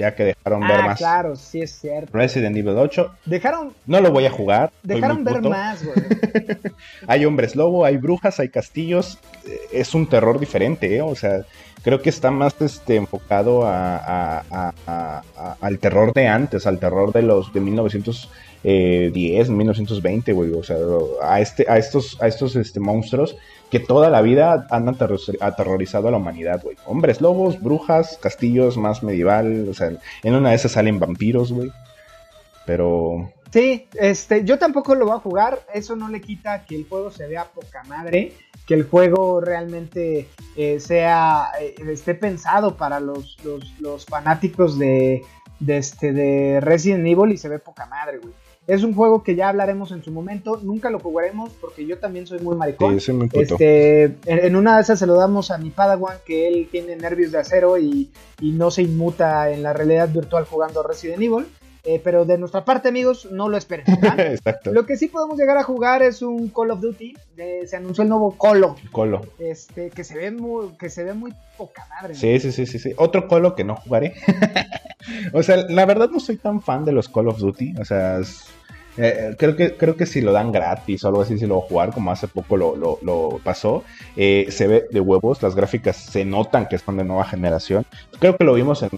Ya que dejaron ver Ah, más. claro, sí es cierto. Resident Evil 8. Dejaron, No lo voy a jugar. dejaron ver puto. más, güey. Hay hombres lobo, hay brujas, hay castillos. eh, Es un terror diferente, ¿eh? O sea, creo que está más este, enfocado a, a- a- a- a- al terror de antes, al terror de los de 1910, 1920, güey. O sea, a, este, a estos, a estos este, monstruos que toda la vida han aterror- aterrorizado a la humanidad, güey. Hombres lobos, brujas, castillos más medieval. O sea, en una de esas salen vampiros, güey. Pero Sí, este, yo tampoco lo voy a jugar. Eso no le quita que el juego se vea poca madre, que el juego realmente eh, sea, eh, esté pensado para los, los, los fanáticos de, de, este, de Resident Evil y se ve poca madre, güey. Es un juego que ya hablaremos en su momento. Nunca lo jugaremos porque yo también soy muy maricón. sí. Este, en, una de esas se lo damos a mi Padawan, que él tiene nervios de acero y, y no se inmuta en la realidad virtual jugando Resident Evil. Eh, pero de nuestra parte, amigos, no lo esperen. Exacto. lo que sí podemos llegar a jugar es un Call of Duty. eh, se anunció el nuevo Colo, Colo. este, que se ve muy, que se ve muy poca madre. ¿no? Sí, sí, sí, sí, sí. Otro Colo que no jugaré. o sea, la verdad no soy tan fan de los Call of Duty. O sea, es- eh, creo que creo que si lo dan gratis o algo así, si lo jugar, como hace poco lo, lo- lo pasó, eh, se ve de huevos. Las gráficas se notan que son de nueva generación. Creo que lo vimos en,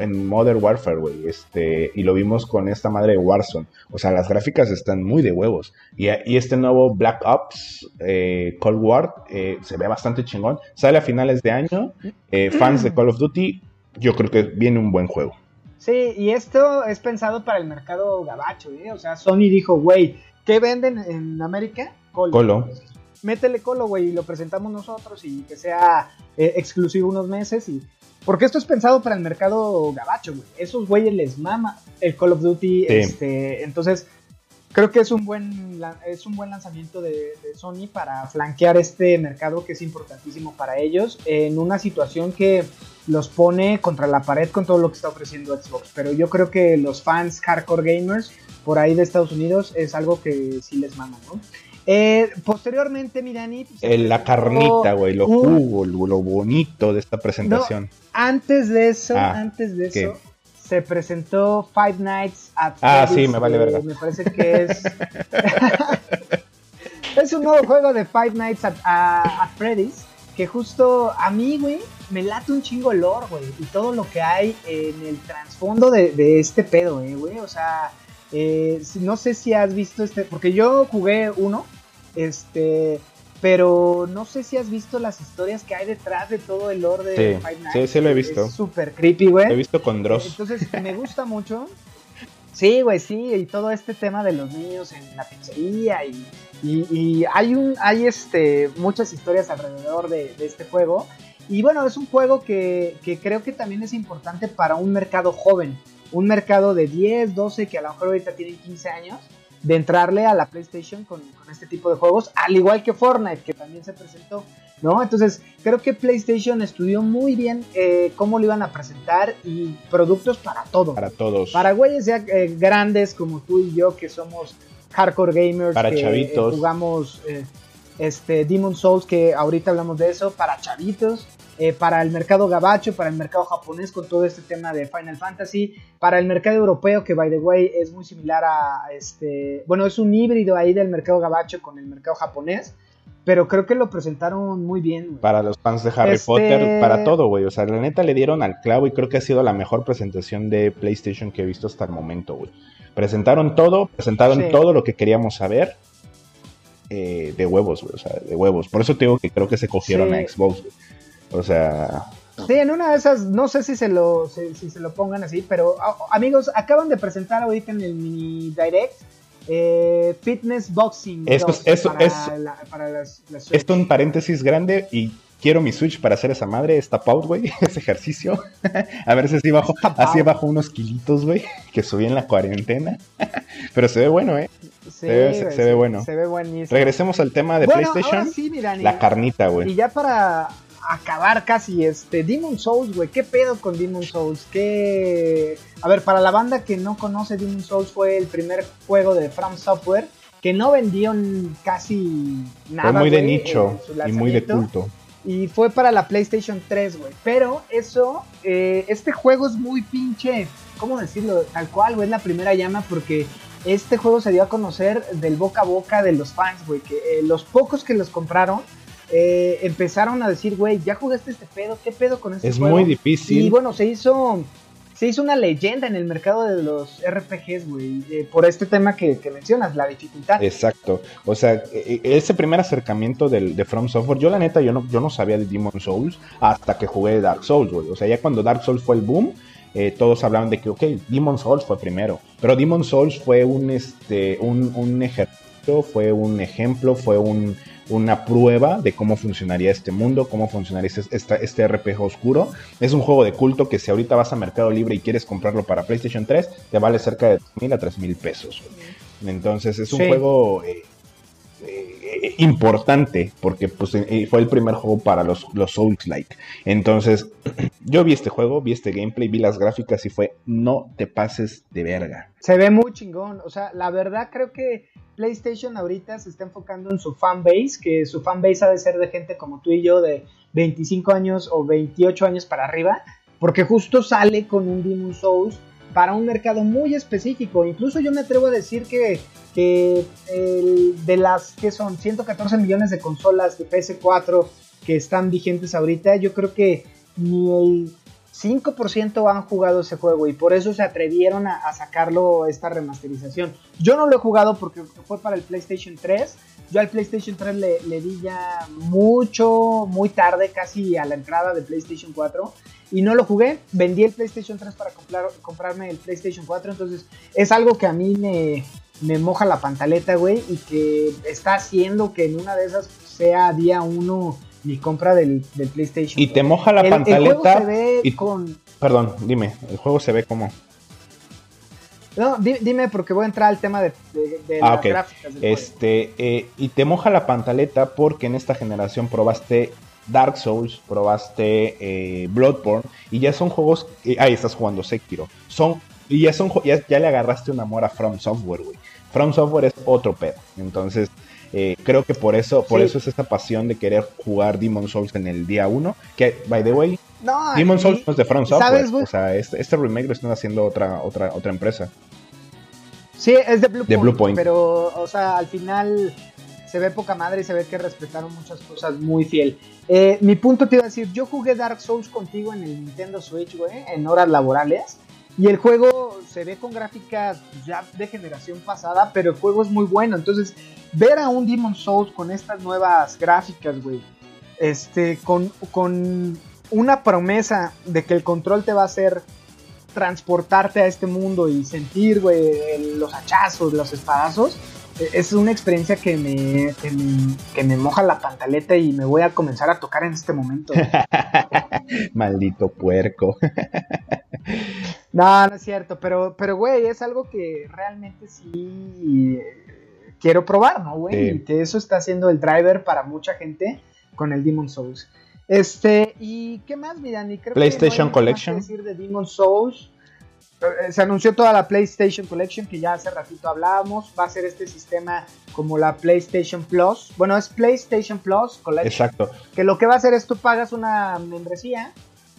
en Modern Warfare, güey. Este, y lo vimos con esta madre de Warzone. O sea, las gráficas están muy de huevos. Y, y este nuevo Black Ops eh, Cold War eh, se ve bastante chingón. Sale a finales de año. Eh, fans de Call of Duty, yo creo que viene un buen juego. Sí, y esto es pensado para el mercado gabacho, ¿eh? O sea, Sony dijo, güey, ¿qué venden en América? Colo. Colo. Métele colo, güey, y lo presentamos nosotros y que sea eh, exclusivo unos meses y... Porque esto es pensado para el mercado gabacho, güey. Esos güeyes les mama el Call of Duty, Sí. este... Entonces, creo que es un buen, es un buen lanzamiento de, de Sony para flanquear este mercado que es importantísimo para ellos en una situación que los pone contra la pared con todo lo que está ofreciendo Xbox. Pero yo creo que los fans hardcore gamers por ahí de Estados Unidos es algo que sí les mama, ¿no? Eh, posteriormente, Mirani. pues, Eh, la carnita, güey, lo jugo, lo, lo bonito de esta presentación. Antes de eso, Ah, antes de ¿qué? eso, se presentó Five Nights at Ah, Freddy's, sí, me vale eh, verga. Me parece que es. es un nuevo juego de Five Nights at, a- at Freddy's. Que justo a mí, güey, me late un chingo el lore, güey. Y todo lo que hay en el trasfondo de, de este pedo, eh, güey. O sea, eh, no sé si has visto este. Porque yo jugué uno. Este. Pero no sé si has visto las historias que hay detrás de todo el lore de Sí, Five Nights. sí, sí lo he visto. Es súper creepy, güey. He visto con Dross. Entonces, me gusta mucho. Sí, güey, sí, y todo este tema de los niños en la pizzería y, y- y hay un, hay este, muchas historias alrededor de, de este juego. Y bueno, es un juego que, que creo que también es importante para un mercado joven, un mercado de 10, 12, que a lo mejor ahorita tienen 15 años, de entrarle a la PlayStation con, con este tipo de juegos, al igual que Fortnite, que también se presentó, ¿no? Entonces, creo que PlayStation estudió muy bien eh, cómo lo iban a presentar y productos para todo. Para todos. Para güeyes ya eh, grandes como tú y yo, que somos hardcore gamers, Para que eh, chavitos. jugamos este Demon Souls, que ahorita hablamos de eso, para chavitos, eh, para el mercado gabacho, para el mercado japonés con todo este tema de Final Fantasy, para el mercado europeo, que by the way es muy similar a este, bueno, es un híbrido ahí del mercado gabacho con el mercado japonés, pero creo que lo presentaron muy bien. güey. Para los fans de Harry Este- Potter, para todo, güey. O sea, la neta le dieron al clavo y creo que ha sido la mejor presentación de PlayStation que he visto hasta el momento, güey. Presentaron todo, presentaron Sí. todo lo que queríamos saber eh, de huevos, güey. O sea, de huevos. Por eso te digo que creo que se cogieron Sí. a Xbox, güey. O sea, Sí, en una de esas, no sé si se lo, si, si se lo pongan así, pero a- amigos, acaban de presentar ahorita en el mini direct eh, Fitness Boxing. Esto 2 es- eso para, es- la- para las, las esto un paréntesis grande y quiero mi Switch para hacer esa madre, esta out, güey, ese ejercicio. a ver si así bajo, así bajo unos kilitos, güey, que subí en la cuarentena. Pero se ve bueno, eh. Sí, se ve- se- se ve bueno. Se ve buenísimo. Regresemos al tema de bueno, PlayStation. ahora sí, mira, La carnita, y güey. ya para acabar casi este Demon Souls, güey. ¿Qué pedo con Demon Souls? ¿Qué... A ver, para la banda que no conoce Demon Souls fue el primer juego de From Software que no vendió casi nada. Fue muy de nicho y muy de culto. Y fue para la PlayStation 3, güey. Pero eso, eh, este juego es muy pinche, ¿cómo decirlo? Tal cual, güey, es la primera llama porque este juego se dio a conocer del boca a boca de los fans, güey. Que eh, los pocos que los compraron eh, empezaron a decir, güey, ya jugaste este pedo, ¿qué pedo con este juego? Es muy difícil. Y bueno, se hizo se hizo una leyenda en el mercado de los RPGs, güey, eh, por este tema que, mencionas, la dificultad. Exacto. O sea, e, e, ese primer acercamiento del, de From Software, yo la neta, yo no, yo no sabía de Demon Souls hasta que jugué Dark Souls, güey. O sea, ya cuando Dark Souls fue el boom, eh, todos hablaban de que, ok, Demon Souls fue primero. Pero Demon Souls fue un, este, un, un ejército, fue un ejemplo, fue un una prueba de cómo funcionaría este mundo, cómo funcionaría este, este, RPG oscuro. Es un juego de culto que si ahorita vas a Mercado Libre y quieres comprarlo para PlayStation 3, te vale cerca de mil a tres mil pesos. Entonces es un juego eh, eh, importante porque pues, eh, fue el primer juego para los, los Souls-like. Entonces yo vi este juego, vi este gameplay, vi las gráficas y fue no te pases de verga. Se ve muy chingón. O sea, la verdad creo que PlayStation ahorita se está enfocando en su fanbase, que su fanbase ha de ser de gente como tú y yo de 25 años o 28 años para arriba, porque justo sale con un Demon Souls para un mercado muy específico. Incluso yo me atrevo a decir que, que de las que son 114 millones de consolas de PS4 que están vigentes ahorita, yo creo que ni el 5% han jugado ese juego y por eso se atrevieron a, sacarlo esta remasterización. Yo no lo he jugado porque fue para el PlayStation 3. Yo al PlayStation 3 le, di ya mucho, muy tarde, casi a la entrada de PlayStation 4. Y no lo jugué. Vendí el PlayStation 3 para comprar, comprarme el PlayStation 4. Entonces es algo que a mí me, me moja la pantaleta, güey. Y que está haciendo que en una de esas sea día uno mi compra del, PlayStation. Y te moja la pantaleta. y, con... Perdón, dime, el juego se ve como. No, dime porque voy a entrar al tema de, ah, las gráficas. este, eh, y te moja la pantaleta porque en esta generación probaste Dark Souls, probaste eh, Bloodborne y ya son juegos. Eh, ahí estás jugando Sekiro. Son y ya son ya, ya le agarraste un amor a From Software, güey. From Software es otro pedo. Entonces, eh, creo que por eso, por eso es esta pasión de querer jugar Demon Souls en el día 1. Que, by the way, no, Demon Souls no es de From Software. o sea, este, este, remake lo están haciendo otra, otra, otra empresa. Sí, es de Blue, Point, Pero, o sea, al final se ve poca madre y se ve que respetaron muchas cosas muy fiel. Eh, mi punto te iba a decir, yo jugué Dark Souls contigo en el Nintendo Switch, güey, en horas laborales. Y el juego se ve con gráficas ya de generación pasada, pero el juego es muy bueno. Entonces, ver a un Demon Souls con estas nuevas gráficas, güey, este, con, con una promesa de que el control te va a hacer transportarte a este mundo y sentir, güey, los hachazos, los espadazos, es una experiencia que me, que me, moja la pantaleta y me voy a comenzar a tocar en este momento. Maldito puerco. no, no es cierto, pero, pero, güey, es algo que realmente sí quiero probar, ¿no, güey? Y que eso está haciendo el driver para mucha gente con el Demon Souls. Este, ¿y qué más, Mirani? Creo PlayStation que Collection. decir de Demon Souls. Eh, se anunció toda la PlayStation Collection que ya hace ratito hablábamos. Va a ser este sistema como la PlayStation Plus. Bueno, es PlayStation Plus Collection. Exacto. Que lo que va a hacer es tú pagas una membresía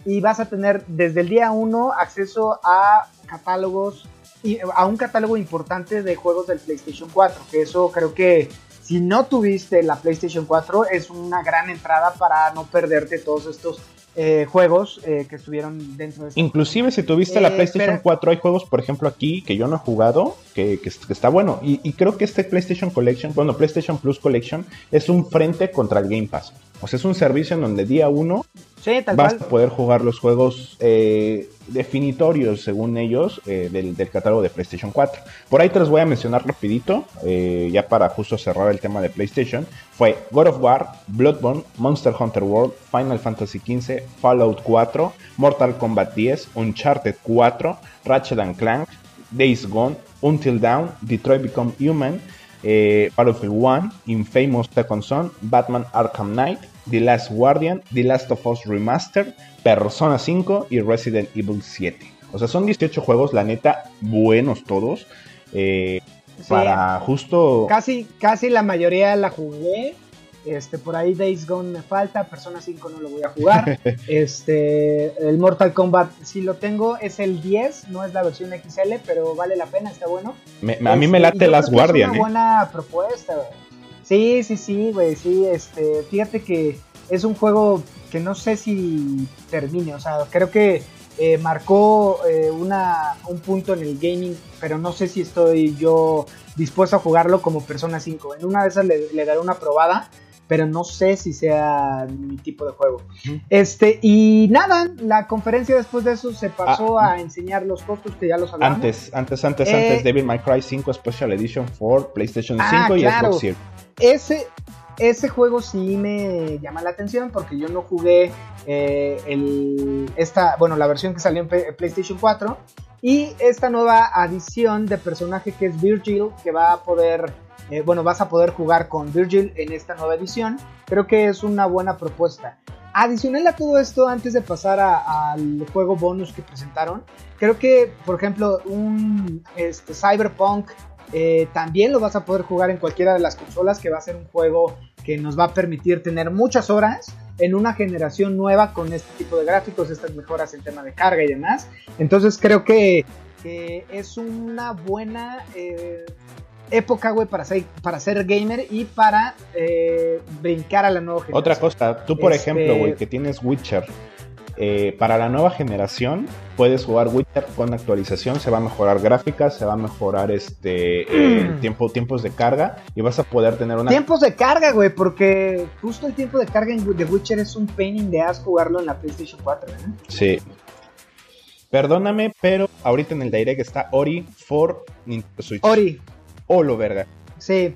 y vas a tener desde el día 1 acceso a catálogos y a un catálogo importante de juegos del PlayStation 4, que eso creo que si no tuviste la PlayStation 4 es una gran entrada para no perderte todos estos eh, juegos eh, que estuvieron dentro de este Inclusive si tuviste la eh, PlayStation 4 hay juegos, por ejemplo, aquí que yo no he jugado, que, está bueno. Y, y, creo que este PlayStation Collection, bueno, PlayStation Plus Collection es un frente contra el Game Pass. O sea, es un servicio en donde día uno vas a poder jugar los juegos eh, definitorios, según ellos, eh, del, catálogo de PlayStation 4. Por ahí te los voy a mencionar rapidito, eh, ya para justo cerrar el tema de PlayStation. Fue God of War, Bloodborne, Monster Hunter World, Final Fantasy XV, Fallout 4, Mortal Kombat 10, Uncharted 4, Ratchet Clank, Days Gone, Until Dawn, Detroit Become Human, Battlefield 1, Infamous Second Son, Batman Arkham Knight, The Last Guardian, The Last of Us Remastered, Persona 5 y Resident Evil 7. O sea, son 18 juegos, la neta, buenos todos. Eh, para justo... Casi, casi la mayoría la jugué. Este, por ahí Days Gone me falta, Persona 5 no lo voy a jugar. este, el Mortal Kombat sí lo tengo, es el 10, no es la versión XL, pero vale la pena, está bueno. a mí me Este, late Last Guardian. Es ¿eh? una buena propuesta. Sí, sí, sí, güey, sí, este, fíjate que es un juego que no sé si termine, o sea, creo que eh, marcó eh, una, un punto en el gaming, pero no sé si estoy yo dispuesto a jugarlo como Persona 5. En una de esas le, le daré una probada, pero no sé si sea mi tipo de juego. Este, y nada, la conferencia después de eso se pasó Ah. a enseñar los costos que ya los hablamos. Antes, antes, antes, Eh, antes, Devil May Cry 5 Special Edition for PlayStation 5 Ah, y claro. Xbox Series. Ese, ese juego sí me llama la atención porque yo no jugué eh, esta, bueno, la versión que salió en P- PlayStation 4 y esta nueva adición de personaje que es Virgil que va a poder, eh, bueno, vas a poder jugar con Virgil en esta nueva edición. Creo que es una buena propuesta. Adicional a todo esto, antes de pasar al juego bonus que presentaron, creo que, por ejemplo, un este, Cyberpunk eh, también lo vas a poder jugar en cualquiera de las consolas, que va a ser un juego que nos va a permitir tener muchas horas en una generación nueva con este tipo de gráficos, estas mejoras en tema de carga y demás. Entonces creo que, que es una buena eh, época, güey, para ser, para ser gamer y para eh, brincar a la nueva generación. Otra cosa, tú por Este- ejemplo, güey, que tienes Witcher, eh, para la nueva generación puedes jugar Witcher con actualización, se va a mejorar gráficas, se va a mejorar este eh, Mm. tiempo, tiempos de carga y vas a poder tener una... Tiempos de carga, güey, porque justo el tiempo de carga The Witcher es un pain in the ass jugarlo en la PlayStation 4, ¿eh? Sí. Perdóname, pero ahorita en el Direct está Ori for Nintendo Switch. Ori, Oh, lo verga. Sí.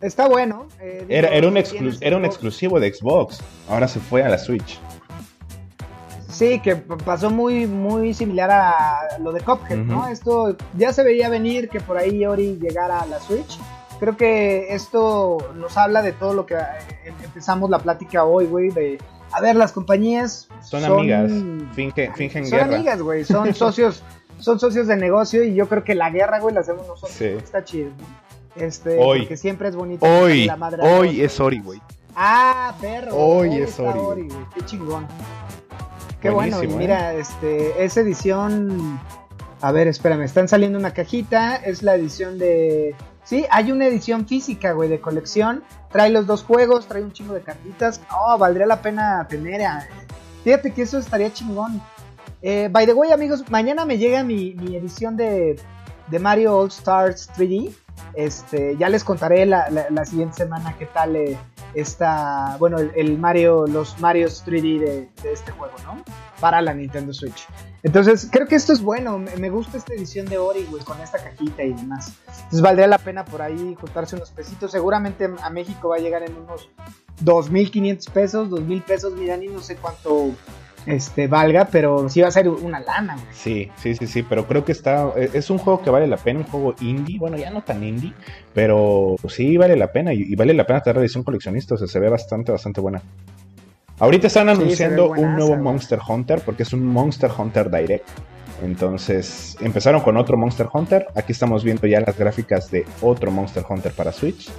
Está bueno. eh, digo, Era, era, un exclu- era un exclusivo de Xbox. Ahora se fue a la Switch. Sí, que pasó muy, muy similar a lo de Cuphead, ¿no? Ujú. Esto ya se veía venir que por ahí Ori llegara a la Switch. Creo que esto nos habla de todo lo que eh, empezamos la plática hoy, güey, de... A ver, las compañías Son, amigas. Finge- fingen son guerra. amigas, güey, son socios, son socios de negocio y yo creo que la guerra, güey, la hacemos nosotros. Sí. Está chido, ¿no? Este, Hoy. porque siempre es bonito. Hoy, la madre hoy es Ori, güey. Ah, perro. Hoy es está Ori, güey. Qué chingón. Qué bueno. Y Buenísimo, mira, este, esa edición. A ver, espérame, están saliendo una cajita. Es la edición de. Sí, hay una edición física, güey, de colección. Trae los dos juegos, trae un chingo de cartitas. Oh, valdría la pena tener. a- Fíjate que eso estaría chingón. Eh, by the way, amigos, mañana me llega mi, mi edición de, de Mario All Stars 3D. Este, ya les contaré la, la- la siguiente semana qué tal eh, está, bueno, el, Mario, los Marios 3D de, este juego, ¿no? Para la Nintendo Switch. Entonces, creo que esto es bueno. Me, me gusta esta edición de Ori, güey, con esta cajita y demás. Entonces, valdría la pena por ahí juntarse unos pesitos. Seguramente a México va a llegar en unos 2.500 pesos, 2.000 pesos, mira, ni no sé cuánto este, valga, pero sí va a ser una lana, güey. Sí, sí, sí, sí, pero creo que está, e, es un juego que vale la pena, un juego indie, bueno, ya no tan indie, pero sí vale la pena y, y vale la pena tener edición coleccionista, o sea, se ve bastante, bastante buena. Ahorita están anunciando un nuevo güey. Monster Hunter, porque es un Monster Hunter Direct. Entonces, empezaron con otro Monster Hunter, aquí estamos viendo ya las gráficas de otro Monster Hunter para Switch.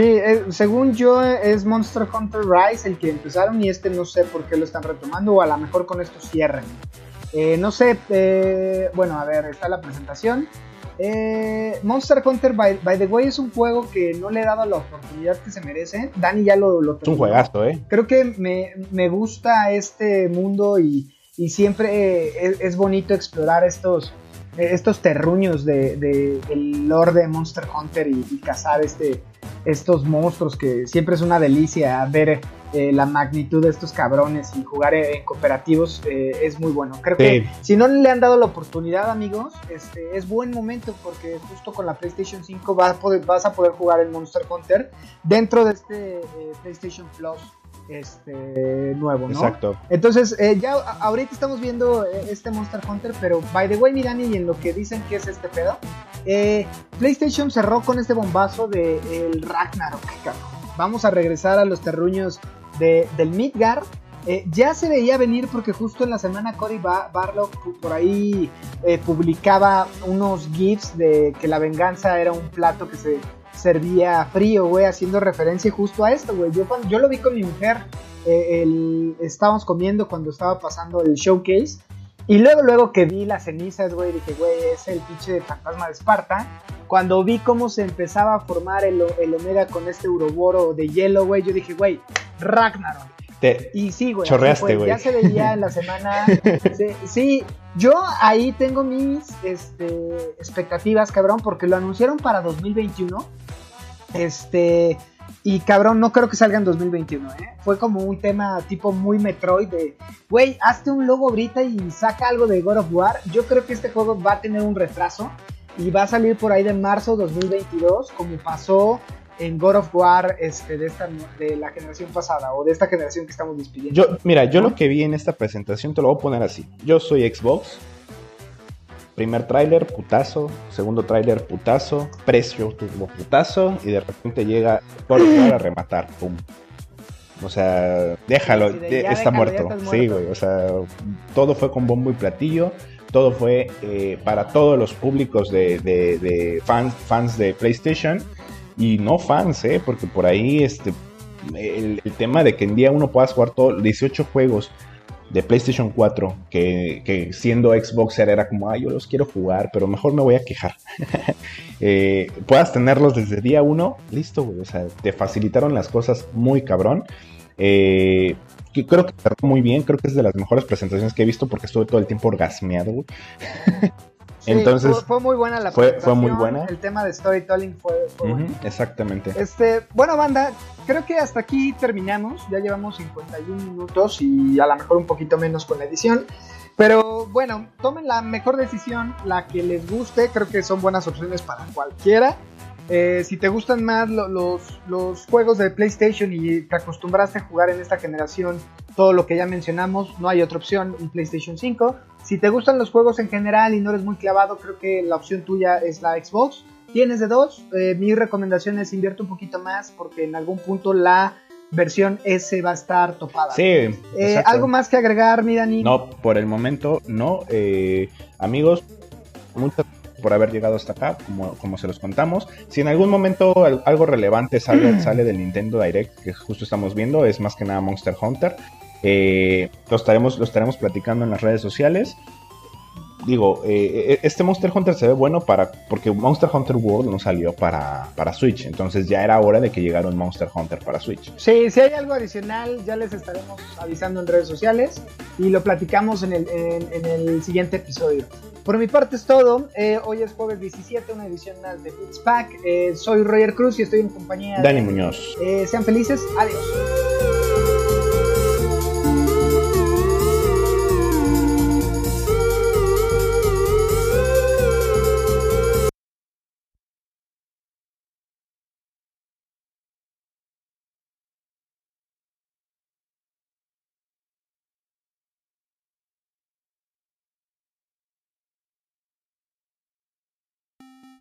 Sí, eh, según yo es Monster Hunter Rise el que empezaron y este no sé por qué lo están retomando o a lo mejor con esto cierren. Eh, no sé, eh, bueno, a ver, está la presentación. Monster Hunter by, by the way es un juego que no le he dado la oportunidad que se merece. Dani ya lo, lo Es un juegazo, ¿eh? Creo que me, me gusta este mundo y, y siempre es, es bonito explorar estos, estos terruños de, de- del lore de Monster Hunter y, y cazar este, estos monstruos que siempre es una delicia ver eh, la magnitud de estos cabrones y jugar en, cooperativos eh, es muy bueno. Creo Sí. que si no le han dado la oportunidad, amigos, este, es buen momento porque justo con la PlayStation 5 vas a poder, vas a poder jugar el Monster Hunter dentro de este eh, PlayStation Plus este nuevo, ¿no? Exacto. Entonces, eh, ya ahorita estamos viendo eh, este Monster Hunter, pero by the way, mi Dani, y en lo que dicen que es este pedo, eh, PlayStation cerró con este bombazo de el Ragnarok. Vamos a regresar a los terruños de, del Midgar. Eh, ya se veía venir porque justo en la semana Cory Ba- Barlock pu- por ahí publicaba unos GIFs de que la venganza era un plato que se servía frío, güey, haciendo referencia justo a esto, güey. Yo, yo lo vi con mi mujer, eh, el- estábamos comiendo cuando estaba pasando el showcase. Y luego, luego que vi las cenizas, güey, dije, güey, es el pinche fantasma de Esparta. Cuando vi cómo se empezaba a formar el, el Omega con este Uroboro de hielo, güey, yo dije, güey, Ragnarok. Te- Y sí, güey. Chorreaste, güey. Ya se veía en la semana. sí, sí, yo ahí tengo mis este, expectativas, cabrón, porque lo anunciaron para 2021. Este. Y cabrón, no creo que salga en 2021, ¿eh? Fue como un tema tipo muy Metroid de, güey, hazte un logo ahorita y saca algo de God of War. Yo creo que este juego va a tener un retraso y va a salir por ahí de marzo 2022, como pasó en God of War este, de, esta, de la generación pasada o de esta generación que estamos despidiendo. Yo, mira, yo lo que vi en esta presentación te lo voy a poner así. Yo soy Xbox. Primer tráiler, putazo. Segundo tráiler, putazo. Precio, turbo putazo. Y de repente llega God of War a rematar. Pum. O sea, déjalo, Sí, de está déjalo, muerto. Sí, güey. O sea, todo fue con bombo y platillo. Todo fue eh, para todos los públicos de, de- de fans, fans de PlayStation. Y no fans, ¿eh? Porque por ahí este, el, tema de que en día uno puedas jugar todos 18 juegos de PlayStation 4, que, que siendo Xboxer era como, ah, yo los quiero jugar, pero mejor me voy a quejar. Eh, puedas tenerlos desde día 1, listo, güey. O sea, te facilitaron las cosas muy cabrón. Eh, creo que cerró muy bien, creo que es de las mejores presentaciones que he visto porque estuve todo el tiempo orgasmeado, güey. Entonces, fue, fue muy buena la fue- fue muy buena. El tema de storytelling fue, fue Ujú, bueno. exactamente. Este, bueno, banda, creo que hasta aquí terminamos. Ya llevamos 51 minutos y a lo mejor un poquito menos con la edición. Pero bueno, tomen la mejor decisión, la que les guste. Creo que son buenas opciones para cualquiera. Eh, si te gustan más lo- los, los juegos de PlayStation y te acostumbraste a jugar en esta generación todo lo que ya mencionamos, no hay otra opción, un PlayStation 5. Si te gustan los juegos en general y no eres muy clavado, creo que la opción tuya es la Xbox. Tienes de dos, eh, mi recomendación es invierte un poquito más porque en algún punto la versión S va a estar topada. Sí, Eh. ¿Algo más que agregar, mi Dani? No, por el momento no. Eh, amigos, muchas gracias por haber llegado hasta acá, como, como se los contamos. Si en algún momento al- algo relevante sale, sale del Nintendo Direct, que justo estamos viendo, es más que nada Monster Hunter, eh, lo, estaremos, lo estaremos platicando en las redes sociales. Digo, eh, este Monster Hunter se ve bueno para porque Monster Hunter World no salió para, para Switch, entonces ya era hora de que llegara un Monster Hunter para Switch. Sí, si hay algo adicional, ya les estaremos avisando en redes sociales y lo platicamos en el, en, en el siguiente episodio. Por mi parte es todo. Eh, hoy es jueves 17, una edición más de Beats Pack. Eh, soy Roger Cruz y estoy en compañía Dani de... Muñoz. Eh, sean felices. Adiós.